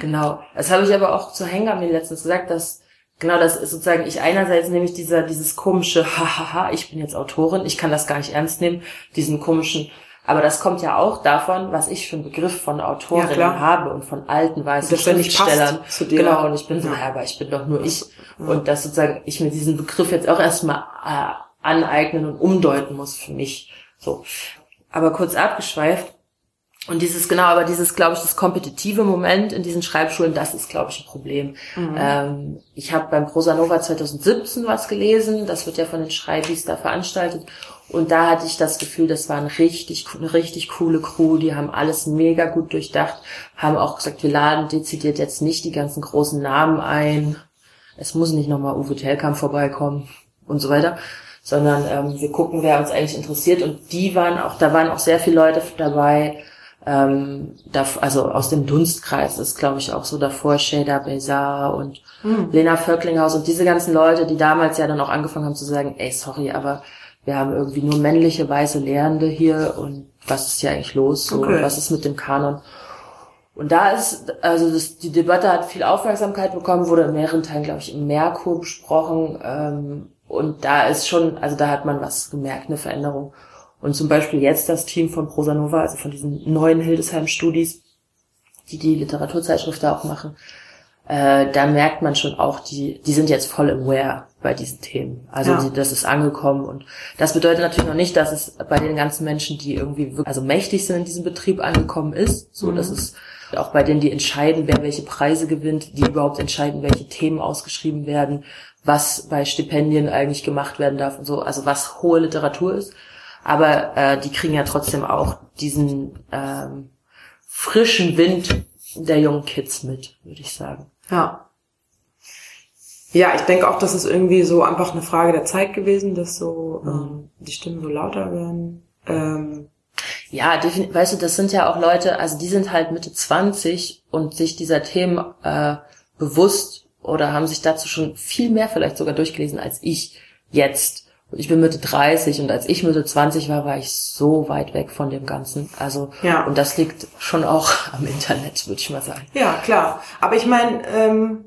genau. Das habe ich aber auch zu Henker mir letztens gesagt, dass genau das ist sozusagen ich einerseits nämlich dieser dieses komische hahaha, ich bin jetzt Autorin, ich kann das gar nicht ernst nehmen, diesen komischen aber das kommt ja auch davon, was ich für einen Begriff von Autorinnen Ja, habe und von alten weißen Schriftstellern. Genau, und ich bin so, Ja. ja, aber ich bin doch nur ich. Und dass sozusagen ich mir diesen Begriff jetzt auch erstmal äh, aneignen und umdeuten muss für mich. So. Aber kurz abgeschweift. Und dieses, genau, aber dieses, glaube ich, das kompetitive Moment in diesen Schreibschulen, das ist, glaube ich, ein Problem. Ähm, ich habe beim Prosa Nova 2017 was gelesen, das wird ja von den Schreibis da veranstaltet. Und da hatte ich das Gefühl, das war ein richtig, eine richtig coole Crew, die haben alles mega gut durchdacht, haben auch gesagt, wir laden dezidiert jetzt nicht die ganzen großen Namen ein. Es muss nicht nochmal Uwe Tellkamp vorbeikommen und so weiter, sondern ähm, wir gucken, wer uns eigentlich interessiert. Und die waren auch, da waren auch sehr viele Leute dabei, ähm, da, also aus dem Dunstkreis ist, glaube ich, auch so davor Shada Bezar und Lena Völklinghaus und diese ganzen Leute, die damals ja dann auch angefangen haben zu sagen, ey, sorry, aber wir haben irgendwie nur männliche weiße Lehrende hier und was ist hier eigentlich los? So, Okay. was ist mit dem Kanon? Und da ist, also das, die Debatte hat viel Aufmerksamkeit bekommen, wurde in mehreren Teilen, glaube ich, im Merkur besprochen. Ähm, und da ist schon, also da hat man was gemerkt, eine Veränderung. Und zum Beispiel jetzt das Team von Prosa Nova, also von diesen neuen Hildesheim-Studis, die die Literaturzeitschrift da auch machen, äh, da merkt man schon auch, die, die sind jetzt voll aware bei diesen Themen. Also Ja. das ist angekommen und das bedeutet natürlich noch nicht, dass es bei den ganzen Menschen, die irgendwie wirklich, also mächtig sind in diesem Betrieb angekommen ist. So, dass es auch bei denen, die entscheiden, wer welche Preise gewinnt, die überhaupt entscheiden, welche Themen ausgeschrieben werden, was bei Stipendien eigentlich gemacht werden darf und so, also was hohe Literatur ist. Aber äh, die kriegen ja trotzdem auch diesen ähm, frischen Wind der jungen Kids mit, würde ich sagen. Ja. Ja, ich denke auch, das ist irgendwie so einfach eine Frage der Zeit gewesen, dass so ähm, die Stimmen so lauter werden. Ähm, Ja, weißt du, das sind ja auch Leute, also die sind halt Mitte 20 und sich dieser Themen äh, bewusst oder haben sich dazu schon viel mehr vielleicht sogar durchgelesen als ich jetzt. Und ich bin Mitte 30 und als ich Mitte 20 war, war ich so weit weg von dem Ganzen. Also, Ja. und das liegt schon auch am Internet, würde ich mal sagen. ja, klar. Aber ich meine, ähm,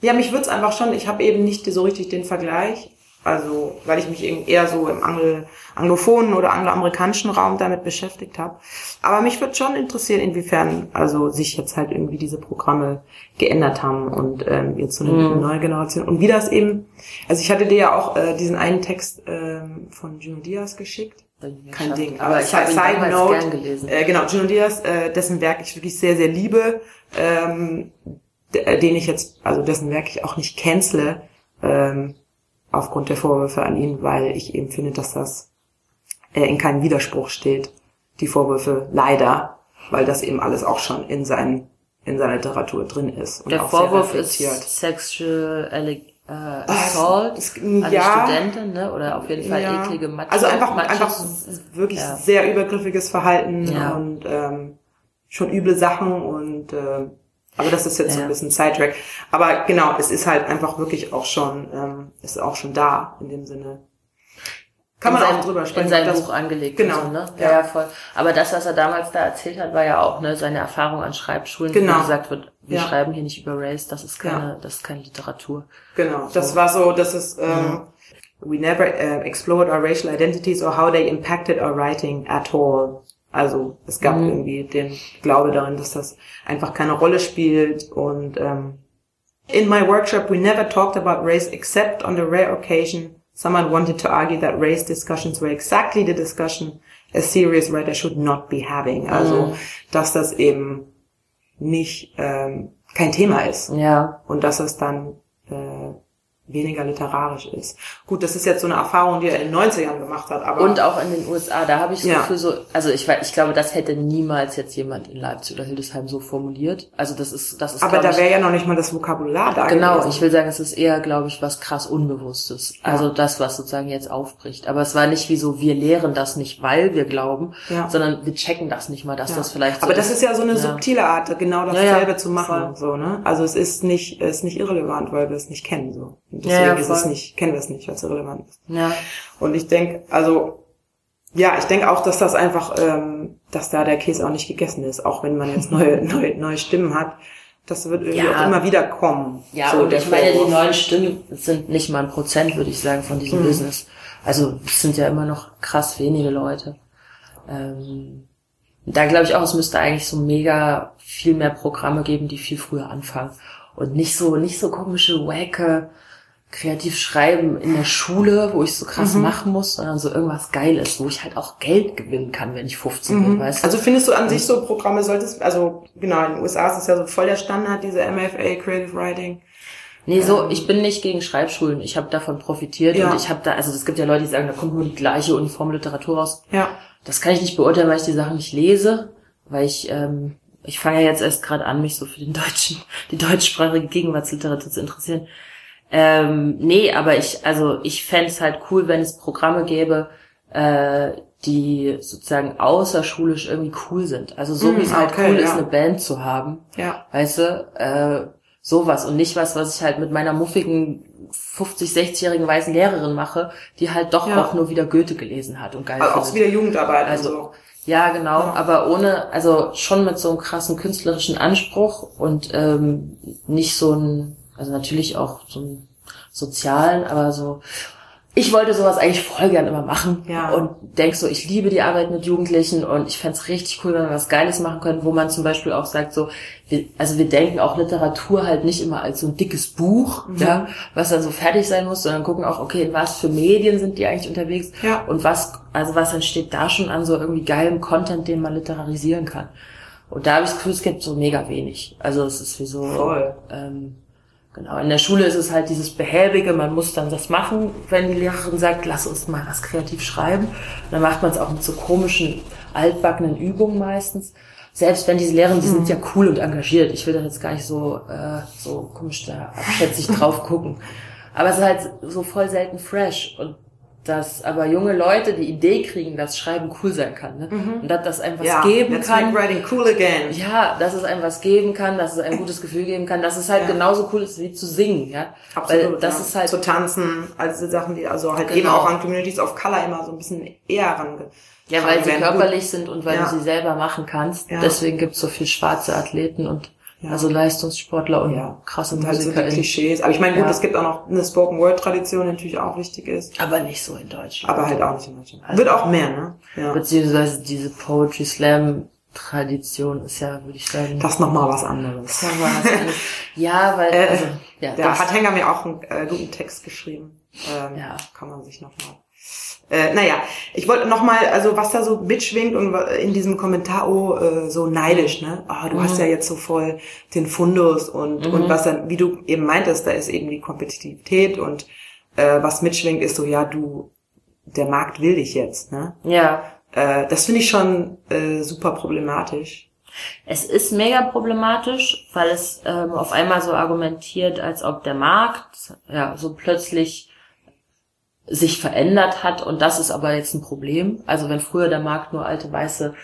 ja, mich wird's einfach schon, ich habe eben nicht so richtig den Vergleich. Also, weil ich mich eben eher so im Anglo anglophonen oder angloamerikanischen Raum damit beschäftigt habe. Aber mich würde schon interessieren, inwiefern also sich jetzt halt irgendwie diese Programme geändert haben und ähm, jetzt so eine neue Generation. Und wie das eben, also ich hatte dir ja auch äh, diesen einen Text ähm, von Juno Diaz geschickt. Kein Ding. Aber ich habe ihn Side damals Note, gern gelesen. Äh, genau, Juno Diaz, äh, dessen Werk ich wirklich sehr, sehr liebe, ähm, äh, den ich jetzt, also dessen Werk ich auch nicht cancele, ähm, aufgrund der Vorwürfe an ihn, weil ich eben finde, dass das äh, in keinem Widerspruch steht, die Vorwürfe leider, weil das eben alles auch schon in seinen in seiner Literatur drin ist. Und Der auch sehr Vorwurf ist. Sexual äh, Assault es- an die ja. Studentin, ne? Oder auf jeden Fall Ja. eklige Macho. Also einfach, Machos. einfach wirklich Ja. sehr übergriffiges Verhalten und ähm, schon üble Sachen und ähm, aber das ist jetzt so Ja. ein bisschen Sidetrack. Aber genau, es ist halt einfach wirklich auch schon, ähm, ist auch schon da in dem Sinne. Kann man in auch seinem, drüber sprechen. In sein das- Buch angelegt. Genau, so, ne? ja. ja. ja, voll. Aber das, was er damals da erzählt hat, war ja auch ne, seine Erfahrung an Schreibschulen, Genau. wo gesagt wird, wir Ja. schreiben hier nicht über Race, das ist keine, das ist keine Literatur. Genau, das war so, das ist, ähm, we never uh, explored our racial identities or how they impacted our writing at all. Also es gab irgendwie den Glaube darin, dass das einfach keine Rolle spielt. Und ähm, in my workshop we never talked about race except on the rare occasion someone wanted to argue that race discussions were exactly the discussion a serious writer should not be having. Also dass das eben nicht ähm, kein Thema ist. Ja, und dass es dann weniger literarisch ist. Gut, das ist jetzt so eine Erfahrung, die er in den 90ern gemacht hat, aber und auch in den USA, da habe ich das Ja. Gefühl so, also ich weiß, ich glaube, das hätte niemals jetzt jemand in Leipzig oder Hildesheim so formuliert. Also das ist, das ist, aber da wäre ja noch nicht mal das Vokabular da Genau, gewesen. ich will sagen, es ist eher, glaube ich, was krass Unbewusstes. Also das, was sozusagen jetzt aufbricht. Aber es war nicht wie so, wir lehren das nicht, weil wir glauben, Ja. sondern wir checken das nicht mal, dass Ja. das vielleicht so aber das ist ja so eine Ja. subtile Art, genau Ja, dasselbe ja, zu machen, so ne? Also es ist nicht, es ist nicht irrelevant, weil wir es nicht kennen, so. Deswegen ja, ist es nicht, kennen wir es nicht, weil es irrelevant ist. Ja, Und ich denke, also Ja, ich denke auch, dass das einfach, ähm, dass da der Käse auch nicht gegessen ist, auch wenn man jetzt neue, neue, neue Stimmen hat. Das wird irgendwie Ja. auch immer wieder kommen. Ja, So und ich meine, die neuen Stimmen sind nicht mal ein Prozent, würde ich sagen, von diesem Mhm. Business. Also es sind ja immer noch krass wenige Leute. Ähm, da glaube ich auch, es müsste eigentlich so mega viel mehr Programme geben, die viel früher anfangen. Und nicht so, nicht so komische, wacke, kreativ schreiben in der Schule, wo ich so krass Mhm. machen muss, sondern so irgendwas Geiles, wo ich halt auch Geld gewinnen kann, wenn ich 15 bin, Mhm. weißt du? Also findest du an sich so Programme solltest, also genau, in den USA ist es ja so voll der Standard, diese MFA, Creative Writing. Nee, so, Ähm, ich bin nicht gegen Schreibschulen. Ich habe davon profitiert Ja. und ich habe da, also es gibt ja Leute, die sagen, da kommt nur die gleiche uniforme Literatur raus. Ja. Das kann ich nicht beurteilen, weil ich die Sachen nicht lese, weil ich, ähm, ich fange ja jetzt erst gerade an, mich so für den deutschen, die deutschsprachige Gegenwartsliteratur zu interessieren. Ähm, nee, aber ich, also ich fänd's es halt cool, wenn es Programme gäbe, äh, die sozusagen außerschulisch irgendwie cool sind. Also so Mm, wie es halt okay, cool ist, ja. eine Band zu haben. Ja. Weißt du, äh, sowas und nicht was, was ich halt mit meiner muffigen 50, 60-jährigen weißen Lehrerin mache, die halt doch Ja. auch nur wieder Goethe gelesen hat und geil Also auch findet. wieder Jugendarbeit Also, und so. Ja, genau, Ja. aber ohne, also schon mit so einem krassen künstlerischen Anspruch und ähm, nicht so ein, also natürlich auch so einen sozialen, aber so, ich wollte sowas eigentlich voll gern immer machen Ja. und denk so, ich liebe die Arbeit mit Jugendlichen und ich fänd's richtig cool, wenn wir was Geiles machen können, wo man zum Beispiel auch sagt, so, wir, also wir denken auch Literatur halt nicht immer als so ein dickes Buch, Mhm. ja, was dann so fertig sein muss, sondern gucken auch, okay, in was für Medien sind die eigentlich unterwegs Ja. und was, also was entsteht da schon an so irgendwie geilem Content, den man literarisieren kann. Und da habe ich das Gefühl, es gibt so mega wenig. Also es ist wie so, Voll. ähm, genau. In der Schule ist es halt dieses Behäbige, man muss dann das machen, wenn die Lehrerin sagt, lass uns mal was kreativ schreiben. Und dann macht man es auch mit so komischen, altbackenen Übungen meistens. Selbst wenn diese Lehrerin, die sind ja cool und engagiert. Ich will da jetzt gar nicht so, äh, so komisch da abschätzig drauf gucken. Aber es ist halt so voll selten fresh. Und dass aber junge Leute die Idee kriegen, dass Schreiben cool sein kann. Ne? Und dass das einem was ja. geben kann. writing cool again. Ja, dass es einem was geben kann, dass es ein gutes Gefühl geben kann, dass es halt Ja. genauso cool ist wie zu singen, ja. Absolut. Weil das ja. ist halt zu tanzen, also Sachen, die also halt Genau. eben auch an Communities of Color immer so ein bisschen eher range. ja, weil sie körperlich sind und weil du sie selber machen kannst. Deswegen gibt's so viel schwarze Athleten und Ja. also Leistungssportler und Ja. krasse Und halt so. Klischees. Aber ich meine, gut, Ja. es gibt auch noch eine Spoken Word Tradition, die natürlich auch wichtig ist. aber nicht so in Deutschland. Aber halt auch nicht in Deutschland. Also- Wird auch mehr, ne? Ja. Beziehungsweise diese Poetry Slam Tradition ist ja, würde ich sagen, Das ist nochmal was anderes. sagen wir mal was anderes. Ja, weil, Äh, also, ja, Da das, hat Henger mir auch einen äh, guten Text geschrieben. Ähm, Ja. Kann man sich nochmal. Äh, naja, ich wollte nochmal, also was da so mitschwingt und in diesem Kommentar, oh, äh, so neidisch, ne? Ah, du Mhm. hast ja jetzt so voll den Fundus und, Mhm. und was dann, wie du eben meintest, da ist eben die Kompetitivität und äh, was mitschwingt, ist so, ja, du, der Markt will dich jetzt, ne? ja, Äh, das finde ich schon äh, super problematisch. Es ist mega problematisch, weil es ähm, auf einmal so argumentiert, als ob der Markt ja so plötzlich sich verändert hat und das ist aber jetzt ein Problem. Also wenn früher der Markt nur alte weiße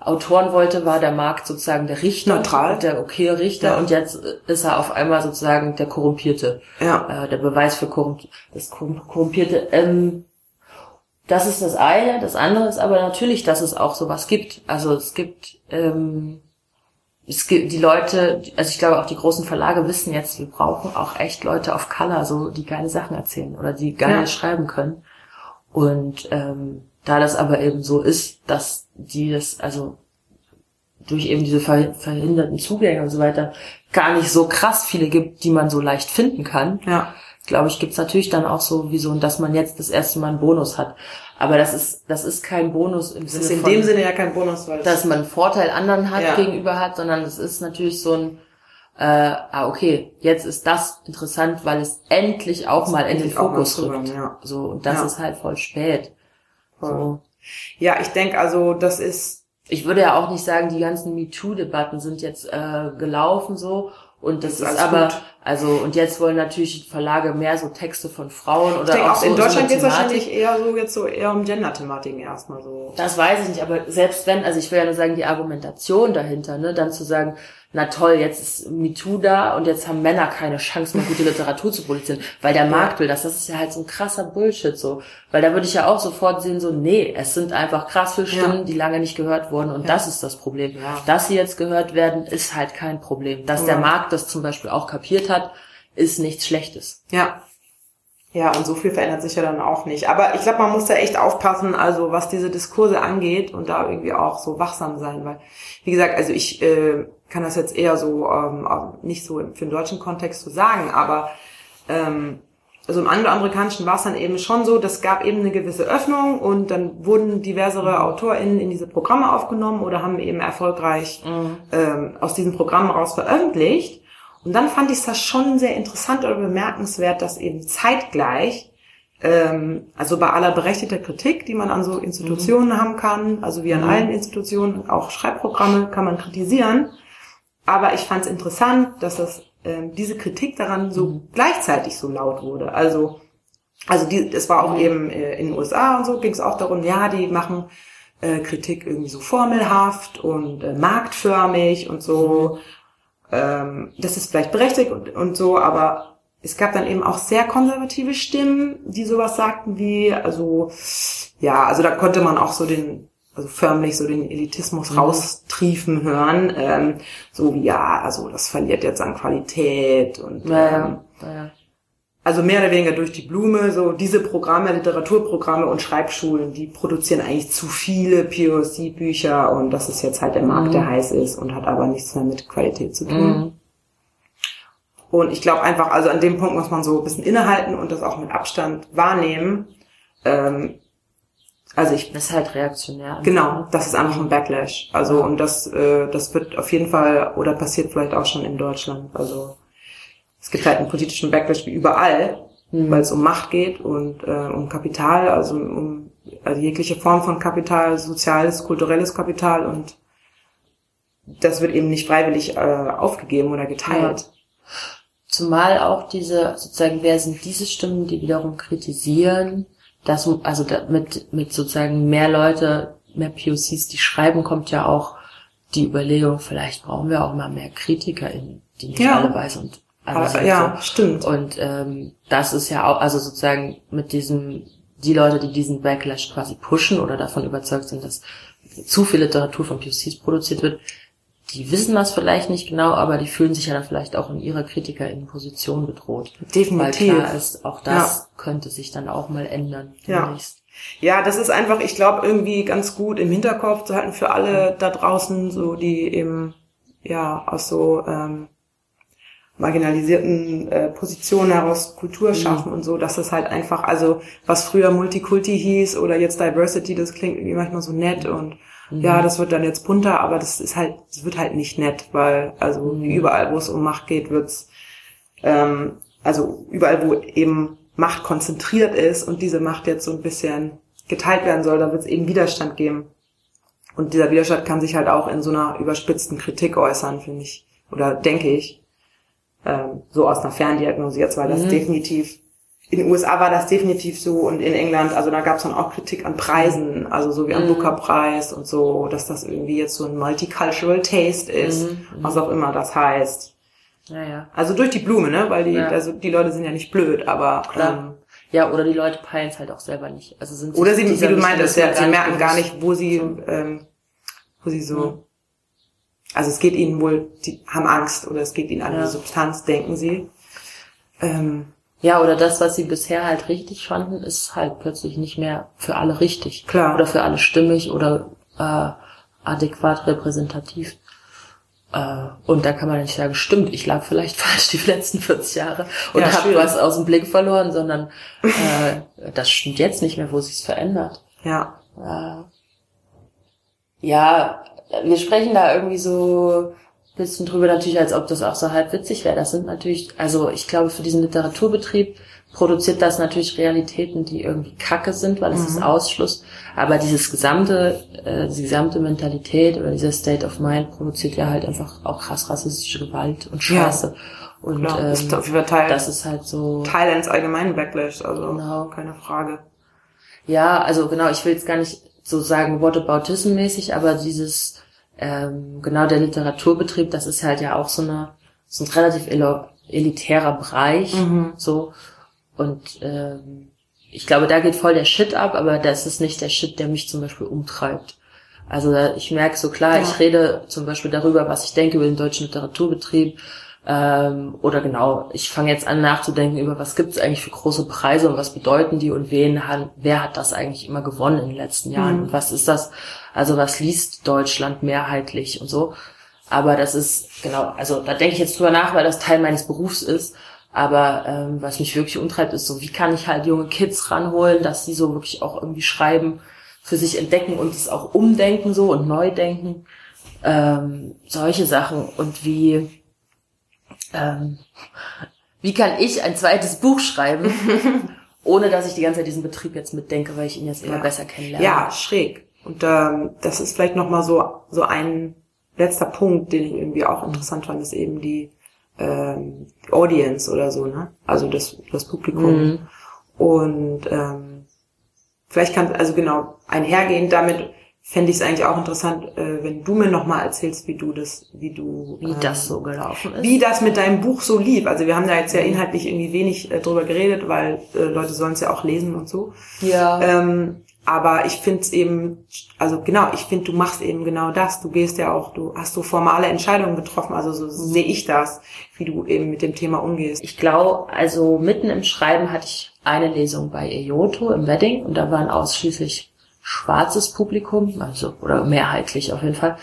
Autoren wollte, war der Markt sozusagen der Richter, Neutral. der okay Richter Ja. und jetzt ist er auf einmal sozusagen der Korrumpierte, Ja. äh, der Beweis für Korrump das Korrump- Korrumpierte. Ähm, das ist das eine. Das andere ist aber natürlich, dass es auch sowas gibt. Also es gibt, ähm, es gibt die Leute, also ich glaube auch die großen Verlage wissen jetzt, wir brauchen auch echt Leute auf Color, so die geile Sachen erzählen oder die geil Ja. schreiben können. Und ähm, da das aber eben so ist, dass die das, also durch eben diese ver verhinderten Zugänge und so weiter, gar nicht so krass viele gibt, die man so leicht finden kann, Ja. Glaube ich, gibt's natürlich dann auch so wie so, dass man jetzt das erste Mal einen Bonus hat. Aber das ist, das ist kein Bonus im Das Sinne ist in von, dem Sinne ja kein Bonus, weil dass man einen Vorteil anderen hat Ja. gegenüber hat, sondern es ist natürlich so ein, äh, ah, okay, jetzt ist das interessant, weil es endlich auch mal in den Fokus rückt. ja. So, und das Ja. ist halt voll spät. So. Ja, ich denke also, das ist Ich würde ja auch nicht sagen, die ganzen MeToo-Debatten sind jetzt äh, gelaufen so. Und das, Das ist ist aber gut. Also und jetzt wollen natürlich Verlage mehr so Texte von Frauen oder Ich denke auch auch so, in Deutschland geht es wahrscheinlich eher so jetzt so eher um Gender-Thematiken erstmal so. Das weiß ich nicht, aber selbst wenn, also ich will ja nur sagen, die Argumentation dahinter, ne, dann zu sagen, na toll, jetzt ist MeToo da und jetzt haben Männer keine Chance mehr, gute Literatur zu produzieren, weil der Markt will das. Das ist ja halt so ein krasser Bullshit so. Weil da würde ich ja auch sofort sehen, so, nee, es sind einfach krass viele Stimmen, Ja. die lange nicht gehört wurden und Ja. das ist das Problem. Ja. Dass sie jetzt gehört werden, ist halt kein Problem. Dass der Markt das zum Beispiel auch kapiert hat, ist nichts Schlechtes. Ja. Ja, und so viel verändert sich ja dann auch nicht. Aber ich glaube, man muss da echt aufpassen, also was diese Diskurse angeht und da irgendwie auch so wachsam sein, weil, wie gesagt, also ich äh, kann das jetzt eher so ähm, nicht so für den deutschen Kontext so sagen, aber ähm, also im angloamerikanischen war es dann eben schon so, das gab eben eine gewisse Öffnung und dann wurden diversere AutorInnen in diese Programme aufgenommen oder haben eben erfolgreich ähm, aus diesen Programmen raus veröffentlicht. Und dann fand ich das schon sehr interessant oder bemerkenswert, dass eben zeitgleich, ähm, also bei aller berechtigter Kritik, die man an so Institutionen haben kann, also wie an allen Institutionen, auch Schreibprogramme kann man kritisieren. Aber ich fand es interessant, dass das, ähm, diese Kritik daran so gleichzeitig so laut wurde. Also, also die, es war auch eben äh, in den USA und so, ging es auch darum, ja, die machen äh, Kritik irgendwie so formelhaft und äh, marktförmig und so. Ähm, das ist vielleicht berechtigt und, und so, aber es gab dann eben auch sehr konservative Stimmen, die sowas sagten wie, also, ja, also da konnte man auch so den, also förmlich so den Elitismus raustriefen hören, ähm, so wie, ja, also das verliert jetzt an Qualität und ähm, Naja, naja. also mehr oder weniger durch die Blume, so diese Programme, Literaturprogramme und Schreibschulen, die produzieren eigentlich zu viele POC-Bücher und das ist jetzt halt der Markt, der heiß ist und hat aber nichts mehr mit Qualität zu tun. Mhm. Und ich glaube einfach, also an dem Punkt muss man so ein bisschen innehalten und das auch mit Abstand wahrnehmen. Ähm, also ich Das ist halt reaktionär. Genau, das ist einfach ein Backlash. Also und das, äh, das wird auf jeden Fall oder passiert vielleicht auch schon in Deutschland. Also es gibt halt einen politischen Backlash wie überall, weil es um Macht geht und äh, um Kapital, also um also jegliche Form von Kapital, soziales, kulturelles Kapital und das wird eben nicht freiwillig äh, aufgegeben oder geteilt. Zumal auch diese, sozusagen, wer sind diese Stimmen, die wiederum kritisieren, dass, also mit, mit sozusagen mehr Leute, mehr POCs, die schreiben, kommt ja auch die Überlegung, vielleicht brauchen wir auch mal mehr KritikerInnen, die nicht Ja. alle weiß und alle Aber, sind ja, so. stimmt. Und ähm, das ist ja auch, also sozusagen mit diesem, die Leute, die diesen Backlash quasi pushen oder davon überzeugt sind, dass zu viel Literatur von POCs produziert wird, die wissen das vielleicht nicht genau, aber die fühlen sich ja dann vielleicht auch in ihrer KritikerInnen-Position bedroht. Definitiv. Weil klar ist, auch das könnte sich dann auch mal ändern. Ja. Ja, das ist einfach, ich glaube, irgendwie ganz gut im Hinterkopf zu halten für alle da draußen, so die eben ja aus so ähm, marginalisierten äh, Positionen heraus Kultur schaffen und so, dass es halt einfach, also was früher Multikulti hieß oder jetzt Diversity, das klingt irgendwie manchmal so nett und ja, das wird dann jetzt bunter, aber das ist halt, das wird halt nicht nett, weil also wie überall, wo es um Macht geht, wird's ähm, also überall, wo eben Macht konzentriert ist und diese Macht jetzt so ein bisschen geteilt werden soll, da wird es eben Widerstand geben. Und dieser Widerstand kann sich halt auch in so einer überspitzten Kritik äußern, finde ich, oder denke ich, ähm, so aus einer Ferndiagnose jetzt, weil das definitiv, in den USA war das definitiv so und in England, also da gab es dann auch Kritik an Preisen, also so wie am Booker-Preis und so, dass das irgendwie jetzt so ein Multicultural Taste ist, was auch immer das heißt. Ja, ja. Also durch die Blume, ne? Weil die, Ja. also die Leute sind ja nicht blöd, aber Klar. ähm, Ja, oder die Leute peilen es halt auch selber nicht. Also sind sich oder sie, wie du meintest, ja, sie merken gar nicht, wo sie, ähm, wo sie so, also es geht ihnen wohl, die haben Angst oder es geht ihnen an Ja. die Substanz, denken sie. Ähm, Ja, oder das, was sie bisher halt richtig fanden, ist halt plötzlich nicht mehr für alle richtig. Klar. Oder für alle stimmig oder äh, adäquat repräsentativ. Äh, und da kann man nicht sagen, stimmt, ich lag vielleicht falsch die letzten 40 Jahre und Ja, habe was aus dem Blick verloren, sondern äh, das stimmt jetzt nicht mehr, wo sich's verändert. ja, Äh, ja, wir sprechen da irgendwie so bisschen drüber natürlich, als ob das auch so halb witzig wäre. Das sind natürlich, also ich glaube, für diesen Literaturbetrieb produziert das natürlich Realitäten, die irgendwie kacke sind, weil es ist Ausschluss. Aber dieses gesamte, äh, die gesamte Mentalität oder dieser State of Mind produziert ja halt einfach auch krass rassistische Gewalt und Ja. Scheiße. Und Klar, ähm, ist auf jeden Fall Teil, das ist halt so. Teil eines allgemeinen Backlash, also Genau. keine Frage. Ja, also genau, ich will jetzt gar nicht so sagen Whataboutism-mäßig, aber dieses, ähm, genau der Literaturbetrieb, das ist halt ja auch so eine, so ein relativ elitärer Bereich, Mhm. so. Und ähm, ich glaube, da geht voll der Shit ab, aber das ist nicht der Shit, der mich zum Beispiel umtreibt. Also ich merke so klar, Ja. ich rede zum Beispiel darüber, was ich denke über den deutschen Literaturbetrieb. Ähm, oder genau, ich fange jetzt an nachzudenken über, was gibt es eigentlich für große Preise und was bedeuten die und wen hat, wer hat das eigentlich immer gewonnen in den letzten Jahren Mhm. und was ist das, also was liest Deutschland mehrheitlich und so. Aber das ist, genau, also da denke ich jetzt drüber nach, weil das Teil meines Berufs ist. Aber ähm, was mich wirklich umtreibt, ist so, wie kann ich halt junge Kids ranholen, dass sie so wirklich auch irgendwie schreiben, für sich entdecken und es auch umdenken so und neu denken. Ähm, solche Sachen. Und wie, ähm, wie kann ich ein zweites Buch schreiben, ohne dass ich die ganze Zeit diesen Betrieb jetzt mitdenke, weil ich ihn jetzt immer Ja. besser kennenlerne. Ja, schräg. Und ähm, das ist vielleicht nochmal so, so ein letzter Punkt, den ich irgendwie auch interessant fand, ist eben die, ähm, die Audience oder so, ne? Also das, das Publikum. Mhm. Und ähm, vielleicht kann, also genau, einhergehend damit fände ich es eigentlich auch interessant, äh, wenn du mir nochmal erzählst, wie du das, wie du Wie ähm, das so gelaufen ist. wie das mit deinem Buch so lief. Also wir haben da jetzt ja inhaltlich irgendwie wenig äh, drüber geredet, weil äh, Leute sollen es ja auch lesen und so. ja. Ähm, aber ich finde es eben, also genau, ich finde, du machst eben genau das. Du gehst ja auch, du hast so formale Entscheidungen getroffen. Also so sehe ich das, wie du eben mit dem Thema umgehst. Ich glaube, also mitten im Schreiben hatte ich eine Lesung bei Eyoto im Wedding und da waren ausschließlich schwarzes Publikum, also oder mehrheitlich auf jeden Fall.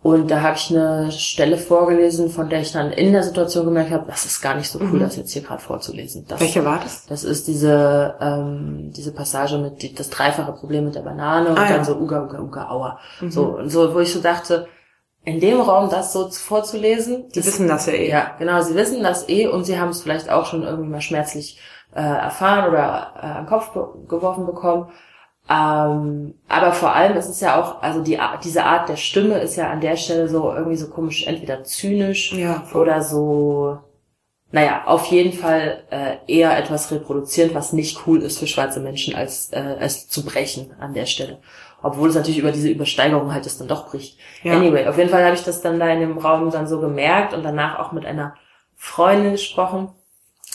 Und da habe ich eine Stelle vorgelesen, von der ich dann in der Situation gemerkt habe, das ist gar nicht so cool, das jetzt hier gerade vorzulesen. Das, Welche war das? Das ist diese ähm, diese Passage mit die, das dreifache Problem mit der Banane und Ah, dann ja. so Uga Uga Uga Aua. So und so, wo ich so dachte, in dem Raum das so vorzulesen, Die das- wissen das ja eh. ja, genau, sie wissen das eh und sie haben es vielleicht auch schon irgendwie mal schmerzlich äh, erfahren oder äh, den Kopf be geworfen bekommen. Ähm, aber vor allem ist es ja auch, also die, diese Art der Stimme ist ja an der Stelle so irgendwie so komisch, entweder zynisch Ja, oder so, naja, auf jeden Fall äh, eher etwas reproduzierend, was nicht cool ist für schwarze Menschen, als äh, es zu brechen an der Stelle. Obwohl es natürlich über diese Übersteigerung halt es dann doch bricht. Ja. Anyway, auf jeden Fall habe ich das dann da in dem Raum dann so gemerkt und danach auch mit einer Freundin gesprochen,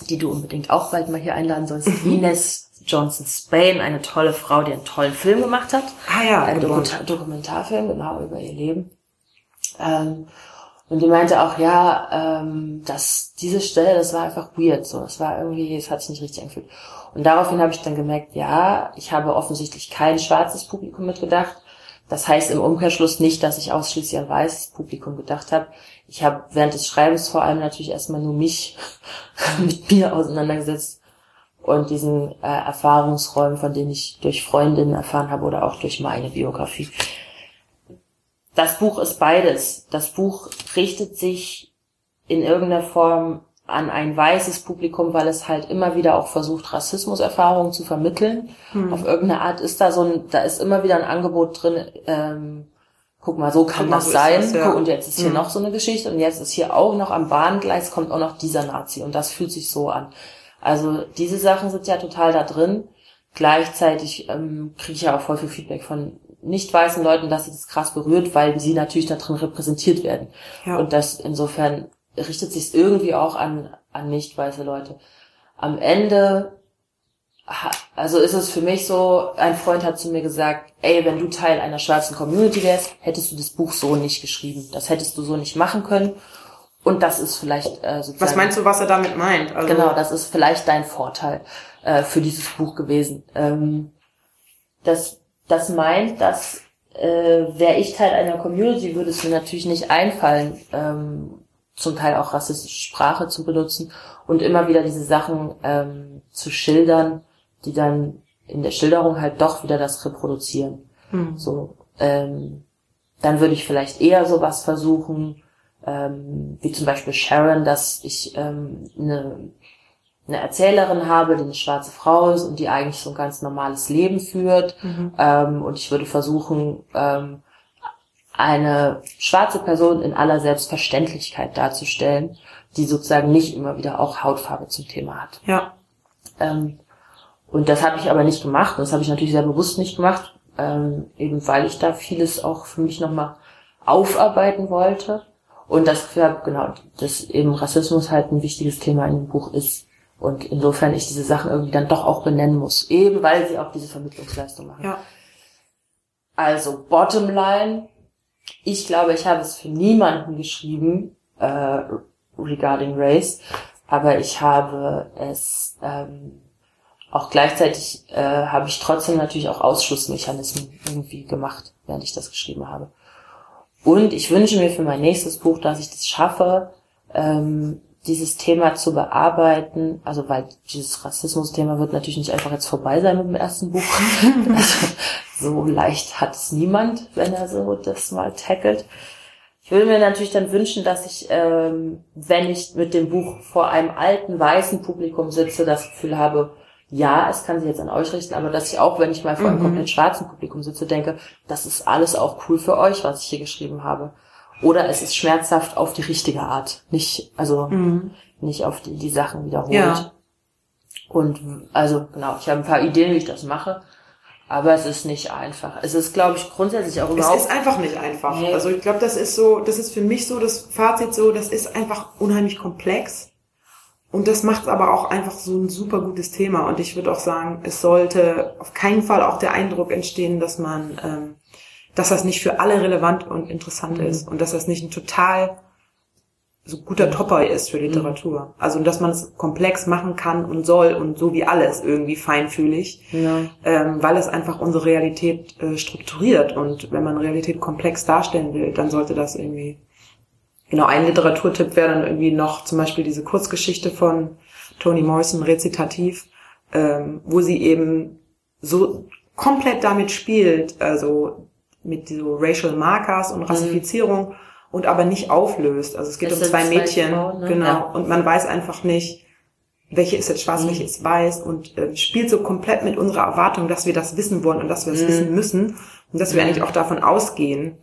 die du unbedingt auch bald mal hier einladen sollst. Ines Johnson Spain, eine tolle Frau, die einen tollen Film gemacht hat. Ah ja, Ein. Dokumentar Dokumentarfilm, genau, über ihr Leben. Ähm, und die meinte auch, ja, ähm, dass diese Stelle, das war einfach weird, so, es war irgendwie, es hat sich nicht richtig angefühlt. Und daraufhin habe ich dann gemerkt, ja, ich habe offensichtlich kein schwarzes Publikum mitgedacht. Das heißt im Umkehrschluss nicht, dass ich ausschließlich an weißes Publikum gedacht habe. Ich habe während des Schreibens vor allem natürlich erstmal nur mich mit mir auseinandergesetzt und diesen äh, Erfahrungsräumen, von denen ich durch Freundinnen erfahren habe oder auch durch meine Biografie. Das Buch ist beides. Das Buch richtet sich in irgendeiner Form an ein weißes Publikum, weil es halt immer wieder auch versucht, Rassismuserfahrungen zu vermitteln. Auf irgendeine Art ist da so ein, da ist immer wieder ein Angebot drin, ähm, guck mal, so kann mal, das so sein. das, ja. Und jetzt ist hier Mhm. noch so eine Geschichte und jetzt ist hier auch noch am Bahngleis kommt auch noch dieser Nazi und das fühlt sich so an. Also diese Sachen sind ja total da drin. Gleichzeitig ähm, kriege ich ja auch voll viel Feedback von nicht weißen Leuten, dass sie das krass berührt, weil sie natürlich da drin repräsentiert werden. Ja. Und das insofern richtet sich irgendwie auch an, an nicht weiße Leute. Am Ende, also ist es für mich so, ein Freund hat zu mir gesagt, ey, wenn du Teil einer schwarzen Community wärst, hättest du das Buch so nicht geschrieben. Das hättest du so nicht machen können. Und das ist vielleicht äh, sozusagen... Was meinst du, was er damit meint? Also, Genau, das ist vielleicht dein Vorteil äh, für dieses Buch gewesen. Ähm, das, das meint, dass äh, wäre ich Teil einer Community, würde es mir natürlich nicht einfallen, ähm, zum Teil auch rassistische Sprache zu benutzen und immer wieder diese Sachen ähm, zu schildern, die dann in der Schilderung halt doch wieder das reproduzieren. Hm. So, ähm, dann würde ich vielleicht eher sowas versuchen, ähm, wie zum Beispiel Sharon, dass ich ähm, eine, eine Erzählerin habe, die eine schwarze Frau ist und die eigentlich so ein ganz normales Leben führt. Mhm. Ähm, und ich würde versuchen, ähm, eine schwarze Person in aller Selbstverständlichkeit darzustellen, die sozusagen nicht immer wieder auch Hautfarbe zum Thema hat. Ja. Ähm, und das habe ich aber nicht gemacht. Das habe ich natürlich sehr bewusst nicht gemacht, ähm, eben weil ich da vieles auch für mich nochmal aufarbeiten wollte. Und das habe, genau, dass eben Rassismus halt ein wichtiges Thema in dem Buch ist. Und insofern ich diese Sachen irgendwie dann doch auch benennen muss, eben weil sie auch diese Vermittlungsleistung machen. Ja. Also, Bottomline, ich glaube, ich habe es für niemanden geschrieben, äh, regarding Race, aber ich habe es ähm, auch gleichzeitig äh, habe ich trotzdem natürlich auch Ausschlussmechanismen irgendwie gemacht, während ich das geschrieben habe. Und ich wünsche mir für mein nächstes Buch, dass ich das schaffe, ähm, dieses Thema zu bearbeiten, also weil dieses Rassismus-Thema wird natürlich nicht einfach jetzt vorbei sein mit dem ersten Buch. also, so leicht hat es niemand, wenn er so das mal tackelt. Ich würde mir natürlich dann wünschen, dass ich, ähm, wenn ich mit dem Buch vor einem alten weißen Publikum sitze, das Gefühl habe, ja, es kann sich jetzt an euch richten, aber dass ich auch, wenn ich mal vor einem Mhm. komplett schwarzen Publikum sitze, denke, das ist alles auch cool für euch, was ich hier geschrieben habe. Oder es ist schmerzhaft auf die richtige Art. Nicht, also Mhm. nicht auf die, die Sachen wiederholt. Ja. Und also genau, ich habe ein paar Ideen, wie ich das mache, aber es ist nicht einfach. Es ist, glaube ich, grundsätzlich auch Es überhaupt. ist einfach nicht einfach. Nee. Also ich glaube, das ist so, das ist für mich so das Fazit so, das ist einfach unheimlich komplex. Und das macht aber auch einfach so ein super gutes Thema. Und ich würde auch sagen, es sollte auf keinen Fall auch der Eindruck entstehen, dass man, ähm, dass das nicht für alle relevant und interessant Mhm. ist und dass das nicht ein total so guter Topper ist für Literatur. Also dass man es komplex machen kann und soll und so wie alles irgendwie feinfühlig ja. ähm, weil es einfach unsere Realität äh, strukturiert. Und wenn man Realität komplex darstellen will, dann sollte das irgendwie. Genau, ein Literaturtipp wäre dann irgendwie noch zum Beispiel diese Kurzgeschichte von Toni Morrison, Rezitativ, ähm, wo sie eben so komplett damit spielt, also mit so Racial Markers und Rassifizierung und aber nicht auflöst. Also es geht Es um zwei zwei Mädchen, Frauen, ne? genau, Ja. und man weiß einfach nicht, welche ist jetzt schwarz, Mhm. welche ist weiß und äh, spielt so komplett mit unserer Erwartung, dass wir das wissen wollen und dass wir es Mhm. wissen müssen und dass wir Mhm. eigentlich auch davon ausgehen.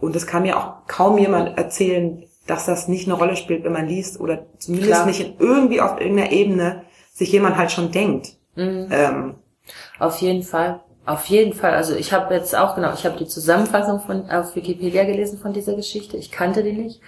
Und es kann mir auch kaum jemand erzählen, dass das nicht eine Rolle spielt, wenn man liest oder zumindest Klar. nicht in irgendwie auf irgendeiner Ebene sich jemand halt schon denkt. Mhm. Ähm, Auf jeden Fall. Auf jeden Fall. Also ich habe jetzt auch, genau, ich habe die Zusammenfassung von auf Wikipedia gelesen von dieser Geschichte. Ich kannte die nicht.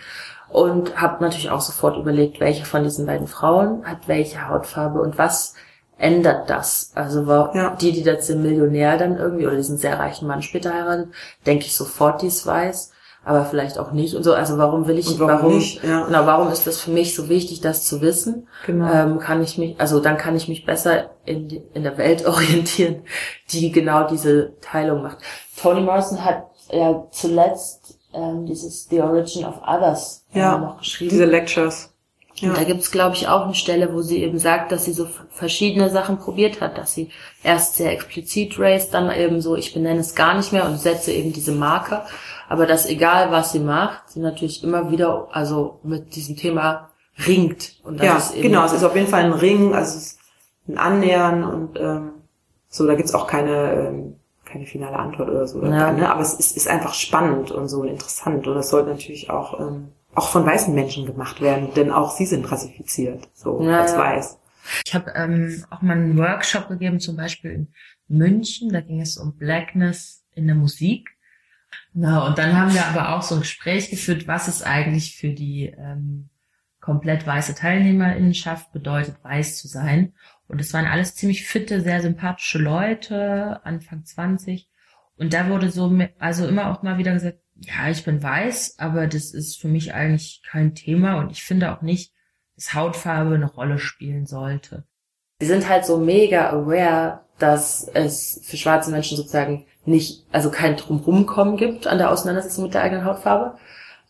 Und habe natürlich auch sofort überlegt, welche von diesen beiden Frauen hat welche Hautfarbe und was ändert das? Also Ja. die, die das den Millionär dann irgendwie oder diesen sehr reichen Mann später heiratet, denke ich sofort, die ist weiß, aber vielleicht auch nicht und so. Also warum will ich, Und warum nicht, ja. genau, warum ist das für mich so wichtig, das zu wissen? genau. ähm, kann ich mich, also dann kann ich mich besser in, in der Welt orientieren, die genau diese Teilung macht. Toni Morrison hat ja zuletzt ähm, dieses The Origin of Others äh, Ja, noch geschrieben. Diese Lectures. Ja. Da gibt's glaube ich, auch eine Stelle, wo sie eben sagt, dass sie so verschiedene Sachen probiert hat, dass sie erst sehr explizit race, dann eben so, ich benenne es gar nicht mehr und setze eben diese Marker. Aber dass egal, was sie macht, sie natürlich immer wieder, also mit diesem Thema ringt. Und das ja, ist eben genau. Es ist auf jeden Fall ein Ring, also es ist ein Annähern und ähm, so, da gibt's auch keine, ähm, keine finale Antwort oder so. Oder Ja. keine, aber es ist, ist einfach spannend und so interessant. Und das sollte natürlich auch, ähm, auch von weißen Menschen gemacht werden, denn auch sie sind rassifiziert, so Ja, als ja. weiß. Ich habe ähm, auch mal einen Workshop gegeben, zum Beispiel in München. Da ging es um Blackness in der Musik. Na, und dann haben wir aber auch so ein Gespräch geführt, was es eigentlich für die ähm, komplett weiße Teilnehmerinnenschaft bedeutet, weiß zu sein. Und es waren alles ziemlich fitte, sehr sympathische Leute, Anfang 20. Und da wurde so, also immer auch mal wieder gesagt, ja, ich bin weiß, aber das ist für mich eigentlich kein Thema und ich finde auch nicht, dass Hautfarbe eine Rolle spielen sollte. die sind halt so mega aware, dass es für schwarze Menschen sozusagen nicht, also kein Drumrumkommen gibt an der Auseinandersetzung mit der eigenen Hautfarbe.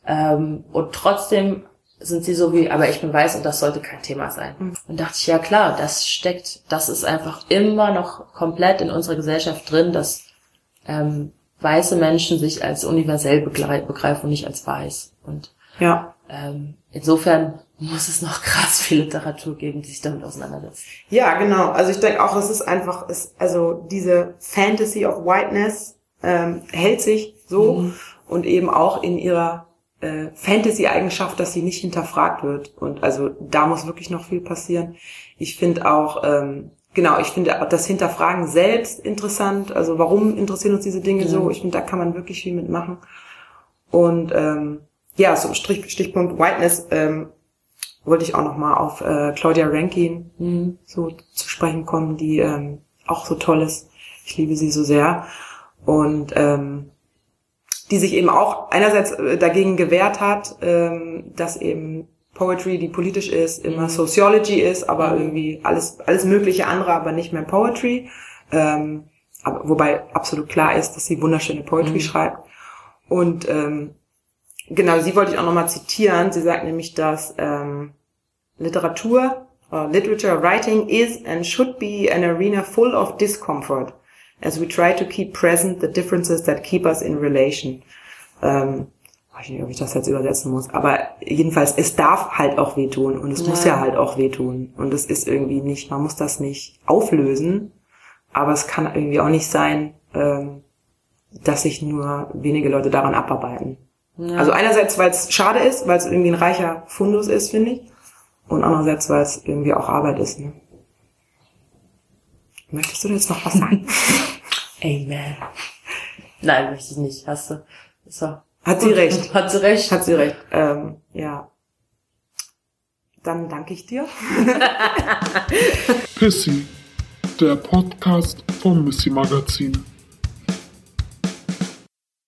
Ähm, und trotzdem sind sie so wie, aber ich bin weiß und das sollte kein Thema sein. Mhm. Und dachte ich, ja klar, das steckt, das ist einfach immer noch komplett in unserer Gesellschaft drin, dass ähm, weiße Menschen sich als universell begreifen und nicht als weiß. Und Ja, Ähm, insofern muss es noch krass viel Literatur geben, die sich damit auseinandersetzt. Ja, genau. Also ich denke auch, es ist einfach, es, also diese Fantasy of Whiteness ähm, hält sich so Mhm. und eben auch in ihrer äh, Fantasy-Eigenschaft, dass sie nicht hinterfragt wird. Und also da muss wirklich noch viel passieren. Ich finde auch, ähm, genau, ich finde auch das Hinterfragen selbst interessant. Also warum interessieren uns diese Dinge Ja. so? Ich finde, da kann man wirklich viel mitmachen. Und ähm, ja, so Strich, Stichpunkt Whiteness ähm, wollte ich auch noch mal auf äh, Claudia Rankin Mhm. so zu sprechen kommen, die ähm, auch so toll ist. Ich liebe sie so sehr. Und ähm, die sich eben auch einerseits äh, dagegen gewehrt hat, ähm, dass eben Poetry, die politisch ist, immer Mhm. Sociology ist, aber Mhm. irgendwie alles, alles mögliche andere, aber nicht mehr Poetry. Ähm, aber, wobei absolut klar ist, dass sie wunderschöne Poetry Mhm. schreibt. Und ähm, genau, sie wollte ich auch nochmal zitieren. Sie sagt nämlich, dass ähm, Literatur, uh, literature writing is and should be an arena full of discomfort as we try to keep present the differences that keep us in relation. Ähm, weiß nicht, ob ich das jetzt übersetzen muss, aber jedenfalls, es darf halt auch wehtun und es Ja. muss ja halt auch wehtun und es ist irgendwie nicht, man muss das nicht auflösen, aber es kann irgendwie auch nicht sein, ähm, dass sich nur wenige Leute daran abarbeiten. Ja. Also einerseits, weil es schade ist, weil es irgendwie ein reicher Fundus ist, finde ich. Und andererseits, weil es irgendwie auch Arbeit ist. Ne? Möchtest du jetzt noch was sagen? Amen. Nein, möchte ich nicht. Hast du. So. Hat sie recht. Hat sie recht. Hat sie recht. Ähm, ja. Dann danke ich dir. Pissy, der Podcast vom Missy Magazin.